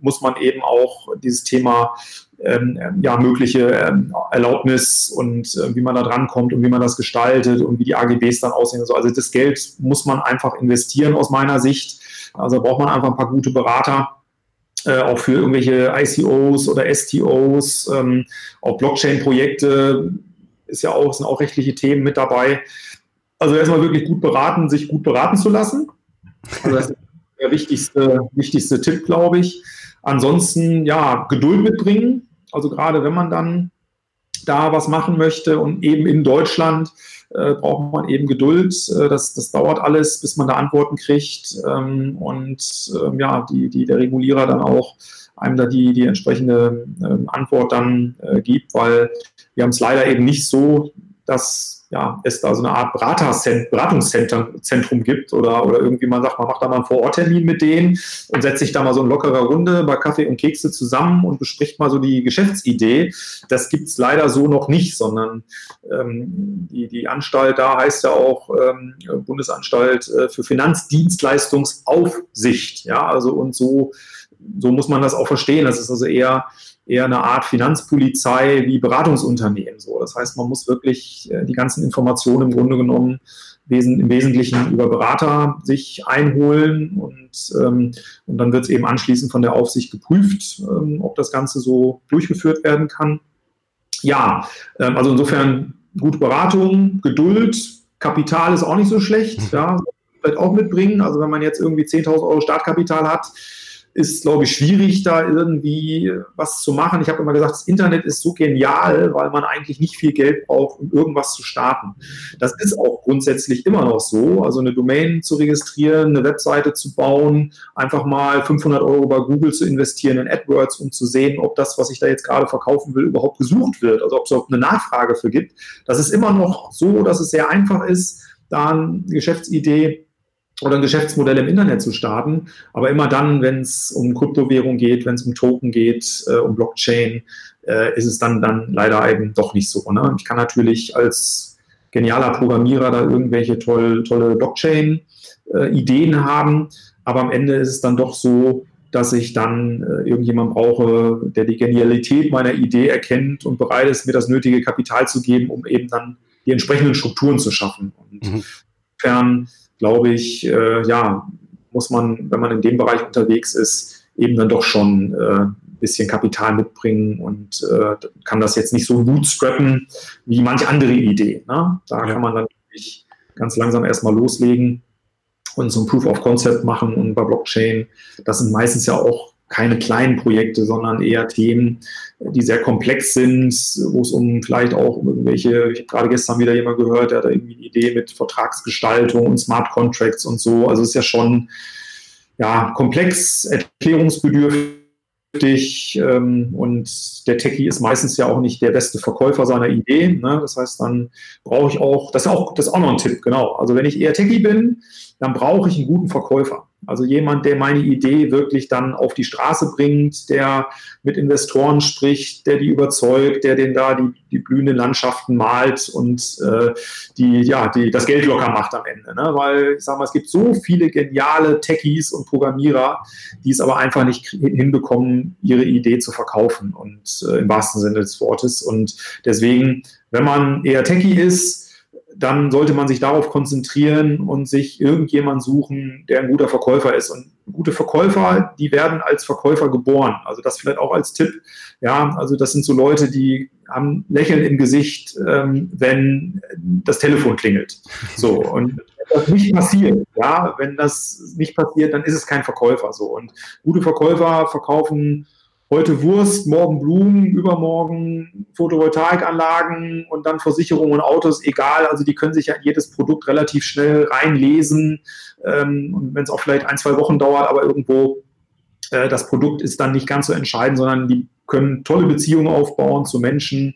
muss man eben auch dieses Thema ähm, ja, mögliche ähm, Erlaubnis und äh, wie man da drankommt und wie man das gestaltet und wie die AGBs dann aussehen. Also das Geld muss man einfach investieren aus meiner Sicht. Also braucht man einfach ein paar gute Berater. Äh, auch für irgendwelche ICOs oder STOs, ähm, auch Blockchain-Projekte ist ja auch, sind auch rechtliche Themen mit dabei. Also erstmal wirklich gut beraten, sich gut beraten zu lassen. Also das ist der wichtigste, wichtigste Tipp, glaube ich. Ansonsten, ja, Geduld mitbringen. Also gerade wenn man dann da was machen möchte und eben in Deutschland äh, braucht man eben Geduld. Äh, das, das dauert alles, bis man da Antworten kriegt ähm, und ähm, ja, die, die der Regulierer dann auch einem da die, die entsprechende äh, Antwort dann äh, gibt, weil wir haben es leider eben nicht so, dass ja, es da so eine Art Beratungszentrum gibt oder, oder irgendwie man sagt, man macht da mal einen Vororttermin mit denen und setzt sich da mal so in lockerer Runde bei Kaffee und Kekse zusammen und bespricht mal so die Geschäftsidee. Das gibt es leider so noch nicht, sondern ähm, die, die Anstalt da heißt ja auch ähm, Bundesanstalt äh, für Finanzdienstleistungsaufsicht. Ja, also und so, so muss man das auch verstehen. Das ist also eher eher eine Art Finanzpolizei wie Beratungsunternehmen. So. Das heißt, man muss wirklich äh, die ganzen Informationen im Grunde genommen im Wesentlichen über Berater sich einholen und, ähm, und dann wird es eben anschließend von der Aufsicht geprüft, ähm, ob das Ganze so durchgeführt werden kann. Ja, ähm, also insofern gute Beratung, Geduld, Kapital ist auch nicht so schlecht, ja, vielleicht auch mitbringen. Also wenn man jetzt irgendwie 10.000 Euro Startkapital hat, ist, glaube ich, schwierig, da irgendwie was zu machen. Ich habe immer gesagt, das Internet ist so genial, weil man eigentlich nicht viel Geld braucht, um irgendwas zu starten. Das ist auch grundsätzlich immer noch so. Also eine Domain zu registrieren, eine Webseite zu bauen, einfach mal 500 Euro bei Google zu investieren in AdWords, um zu sehen, ob das, was ich da jetzt gerade verkaufen will, überhaupt gesucht wird. Also ob es überhaupt eine Nachfrage für gibt. Das ist immer noch so, dass es sehr einfach ist, da eine Geschäftsidee oder ein Geschäftsmodell im Internet zu starten. Aber immer dann, wenn es um Kryptowährung geht, wenn es um Token geht, äh, um Blockchain, äh, ist es dann, dann leider eben doch nicht so. Ne? Ich kann natürlich als genialer Programmierer da irgendwelche toll, tolle Blockchain-Ideen äh, haben, aber am Ende ist es dann doch so, dass ich dann äh, irgendjemand brauche, der die Genialität meiner Idee erkennt und bereit ist, mir das nötige Kapital zu geben, um eben dann die entsprechenden Strukturen zu schaffen. Und mhm. insofern glaube ich, äh, ja, muss man, wenn man in dem Bereich unterwegs ist, eben dann doch schon äh, ein bisschen Kapital mitbringen und äh, kann das jetzt nicht so bootstrappen wie manche andere Idee. Ne? Da ja. kann man dann wirklich ganz langsam erstmal loslegen und so ein Proof of Concept machen und bei Blockchain. Das sind meistens ja auch keine kleinen Projekte, sondern eher Themen, die sehr komplex sind, wo es um vielleicht auch um irgendwelche, ich habe gerade gestern wieder jemand gehört, der hat irgendwie eine Idee mit Vertragsgestaltung und Smart Contracts und so. Also es ist ja schon ja, komplex, erklärungsbedürftig ähm, und der Techie ist meistens ja auch nicht der beste Verkäufer seiner Idee. Ne? Das heißt, dann brauche ich auch, das ist auch, das ist auch noch ein Tipp, genau. Also wenn ich eher Techie bin, dann brauche ich einen guten Verkäufer. Also jemand, der meine Idee wirklich dann auf die Straße bringt, der mit Investoren spricht, der die überzeugt, der den da die, die blühenden Landschaften malt und äh, die, ja, die das Geld locker macht am Ende. Ne? Weil ich sage mal, es gibt so viele geniale Techies und Programmierer, die es aber einfach nicht hinbekommen, ihre Idee zu verkaufen und äh, im wahrsten Sinne des Wortes. Und deswegen, wenn man eher Techie ist, dann sollte man sich darauf konzentrieren und sich irgendjemand suchen, der ein guter Verkäufer ist. Und gute Verkäufer, die werden als Verkäufer geboren. Also das vielleicht auch als Tipp. Ja, also das sind so Leute, die haben Lächeln im Gesicht, ähm, wenn das Telefon klingelt. So und wenn das nicht passiert, ja, wenn das nicht passiert, dann ist es kein Verkäufer. So und gute Verkäufer verkaufen heute Wurst, morgen Blumen, übermorgen Photovoltaikanlagen und dann Versicherungen und Autos, egal. Also die können sich ja jedes Produkt relativ schnell reinlesen. Ähm, und wenn es auch vielleicht ein, zwei Wochen dauert, aber irgendwo äh, das Produkt ist dann nicht ganz so entscheidend, sondern die können tolle Beziehungen aufbauen zu Menschen,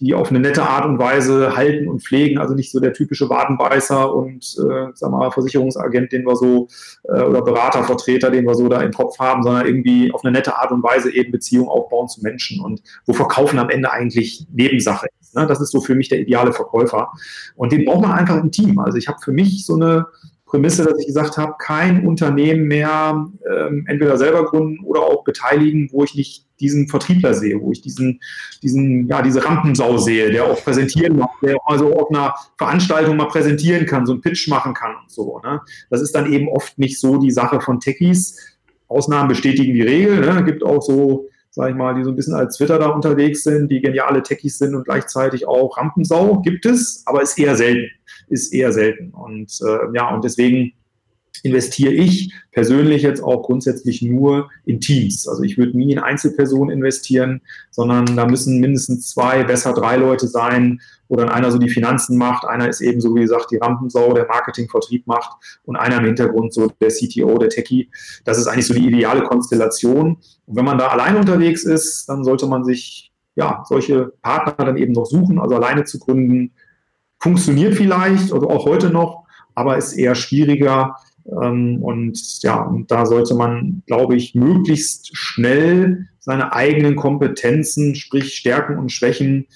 die auf eine nette Art und Weise halten und pflegen, also nicht so der typische Wadenbeißer und äh, sag mal, Versicherungsagent, den wir so, äh, oder Beratervertreter, den wir so da im Kopf haben, sondern irgendwie auf eine nette Art und Weise eben Beziehungen aufbauen zu Menschen und wo Verkaufen am Ende eigentlich Nebensache ist. Ne? Das ist so für mich der ideale Verkäufer. Und den braucht man einfach im Team. Also ich habe für mich so eine Prämisse, dass ich gesagt habe, kein Unternehmen mehr ähm, entweder selber gründen oder auch beteiligen, wo ich nicht diesen Vertriebler sehe, wo ich diesen, diesen, ja, diese Rampensau sehe, der auch präsentieren macht, der auch mal so auf einer Veranstaltung mal präsentieren kann, so einen Pitch machen kann und so. Ne? Das ist dann eben oft nicht so die Sache von Techies. Ausnahmen bestätigen die Regel. Ne? Gibt auch so, sag ich mal, die so ein bisschen als Twitter da unterwegs sind, die geniale Techies sind und gleichzeitig auch Rampensau. Gibt es, aber ist eher selten. Ist eher selten. Und äh, ja, und deswegen investiere ich persönlich jetzt auch grundsätzlich nur in Teams. Also ich würde nie in Einzelpersonen investieren, sondern da müssen mindestens zwei, besser drei Leute sein, wo dann einer so die Finanzen macht, einer ist eben so wie gesagt die Rampensau, der Marketing-Vertrieb macht und einer im Hintergrund so der CTO, der Techie. Das ist eigentlich so die ideale Konstellation. Und wenn man da allein unterwegs ist, dann sollte man sich ja solche Partner dann eben noch suchen. Also alleine zu gründen funktioniert vielleicht, also auch heute noch, aber ist eher schwieriger und ja, und da sollte man, glaube ich, möglichst schnell seine eigenen Kompetenzen, sprich Stärken und Schwächen,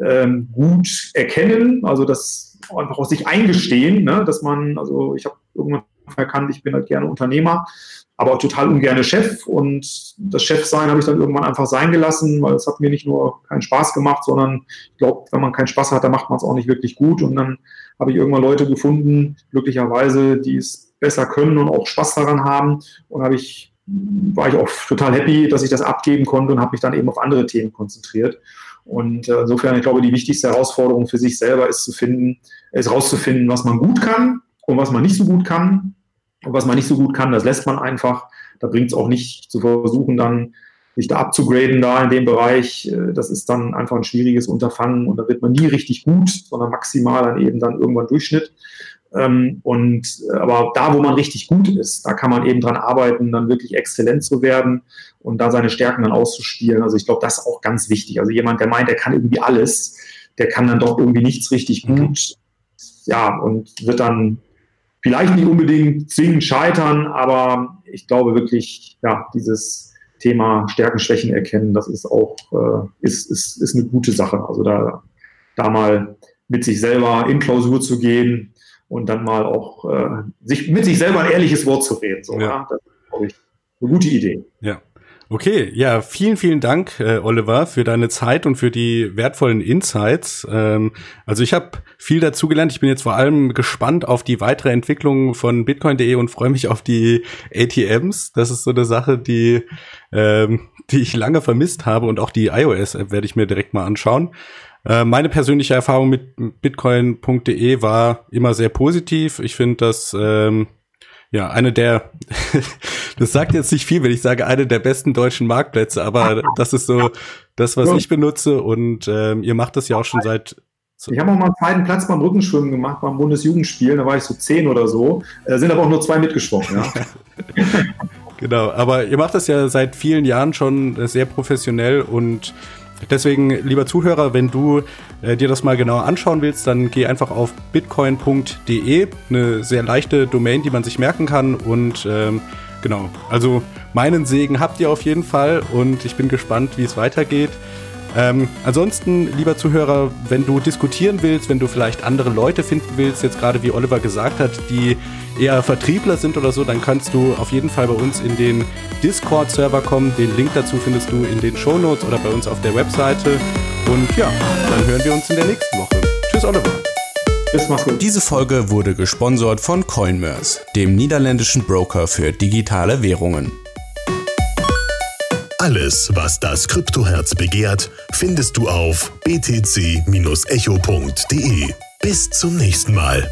ähm, gut erkennen. Also das einfach aus sich eingestehen, ne? dass man, also ich habe irgendwann erkannt, ich bin halt gerne Unternehmer, aber total ungerne Chef. Und das Chefsein habe ich dann irgendwann einfach sein gelassen, weil es hat mir nicht nur keinen Spaß gemacht, sondern ich glaube, wenn man keinen Spaß hat, dann macht man es auch nicht wirklich gut. Und dann habe ich irgendwann Leute gefunden, glücklicherweise, die es besser können und auch Spaß daran haben. Und habe ich, war ich auch total happy, dass ich das abgeben konnte und habe mich dann eben auf andere Themen konzentriert. Und äh, insofern, ich glaube, die wichtigste Herausforderung für sich selber ist zu finden, ist rauszufinden, was man gut kann und was man nicht so gut kann. Und was man nicht so gut kann, das lässt man einfach. Da bringt es auch nicht zu versuchen, dann sich da abzugraden da in dem Bereich. Äh, das ist dann einfach ein schwieriges Unterfangen und da wird man nie richtig gut, sondern maximal dann eben dann irgendwann Durchschnitt. Ähm, und äh, aber da, wo man richtig gut ist, da kann man eben dran arbeiten, dann wirklich exzellent zu werden und da seine Stärken dann auszuspielen. Also ich glaube, das ist auch ganz wichtig. Also jemand, der meint, der kann irgendwie alles, der kann dann doch irgendwie nichts richtig mhm. gut. Ja, und wird dann vielleicht nicht unbedingt zwingend scheitern, aber ich glaube wirklich, ja, dieses Thema Stärken, Schwächen erkennen, das ist auch, äh, ist, ist, ist eine gute Sache. Also da, da mal mit sich selber in Klausur zu gehen, und dann mal auch äh, sich mit sich selber ein ehrliches Wort zu reden. So, ja. ja das ist, glaube ich, eine gute Idee. Ja. Okay, ja, vielen, vielen Dank, äh, Oliver, für deine Zeit und für die wertvollen Insights. Ähm, also ich habe viel dazugelernt. Ich bin jetzt vor allem gespannt auf die weitere Entwicklung von Bitcoin.de und freue mich auf die ATMs. Das ist so eine Sache, die, ähm, die ich lange vermisst habe und auch die iOS-App werde ich mir direkt mal anschauen. Äh, meine persönliche Erfahrung mit bitcoin.de war immer sehr positiv. Ich finde, dass ähm, ja eine der, das sagt jetzt nicht viel, wenn ich sage, eine der besten deutschen Marktplätze, aber das ist so das, was ich benutze und ähm, ihr macht das ja auch schon seit ich habe auch mal einen zweiten Platz beim Rückenschwimmen gemacht, beim Bundesjugendspielen, da war ich so zehn oder so, äh, sind aber auch nur zwei mitgeschwommen, ja. genau, aber ihr macht das ja seit vielen Jahren schon sehr professionell und Deswegen, lieber Zuhörer, wenn du äh, dir das mal genauer anschauen willst, dann geh einfach auf bitcoin.de, eine sehr leichte Domain, die man sich merken kann. Und ähm, genau, also meinen Segen habt ihr auf jeden Fall und ich bin gespannt, wie es weitergeht. Ähm, ansonsten, lieber Zuhörer, wenn du diskutieren willst, wenn du vielleicht andere Leute finden willst, jetzt gerade wie Oliver gesagt hat, die eher Vertriebler sind oder so, dann kannst du auf jeden Fall bei uns in den Discord-Server kommen. Den Link dazu findest du in den Show Notes oder bei uns auf der Webseite. Und ja, dann hören wir uns in der nächsten Woche. Tschüss, Oliver. Tschüss, mach's gut. Diese Folge wurde gesponsert von Coinmers, dem niederländischen Broker für digitale Währungen. Alles, was das Kryptoherz begehrt, findest du auf btc-echo.de. Bis zum nächsten Mal.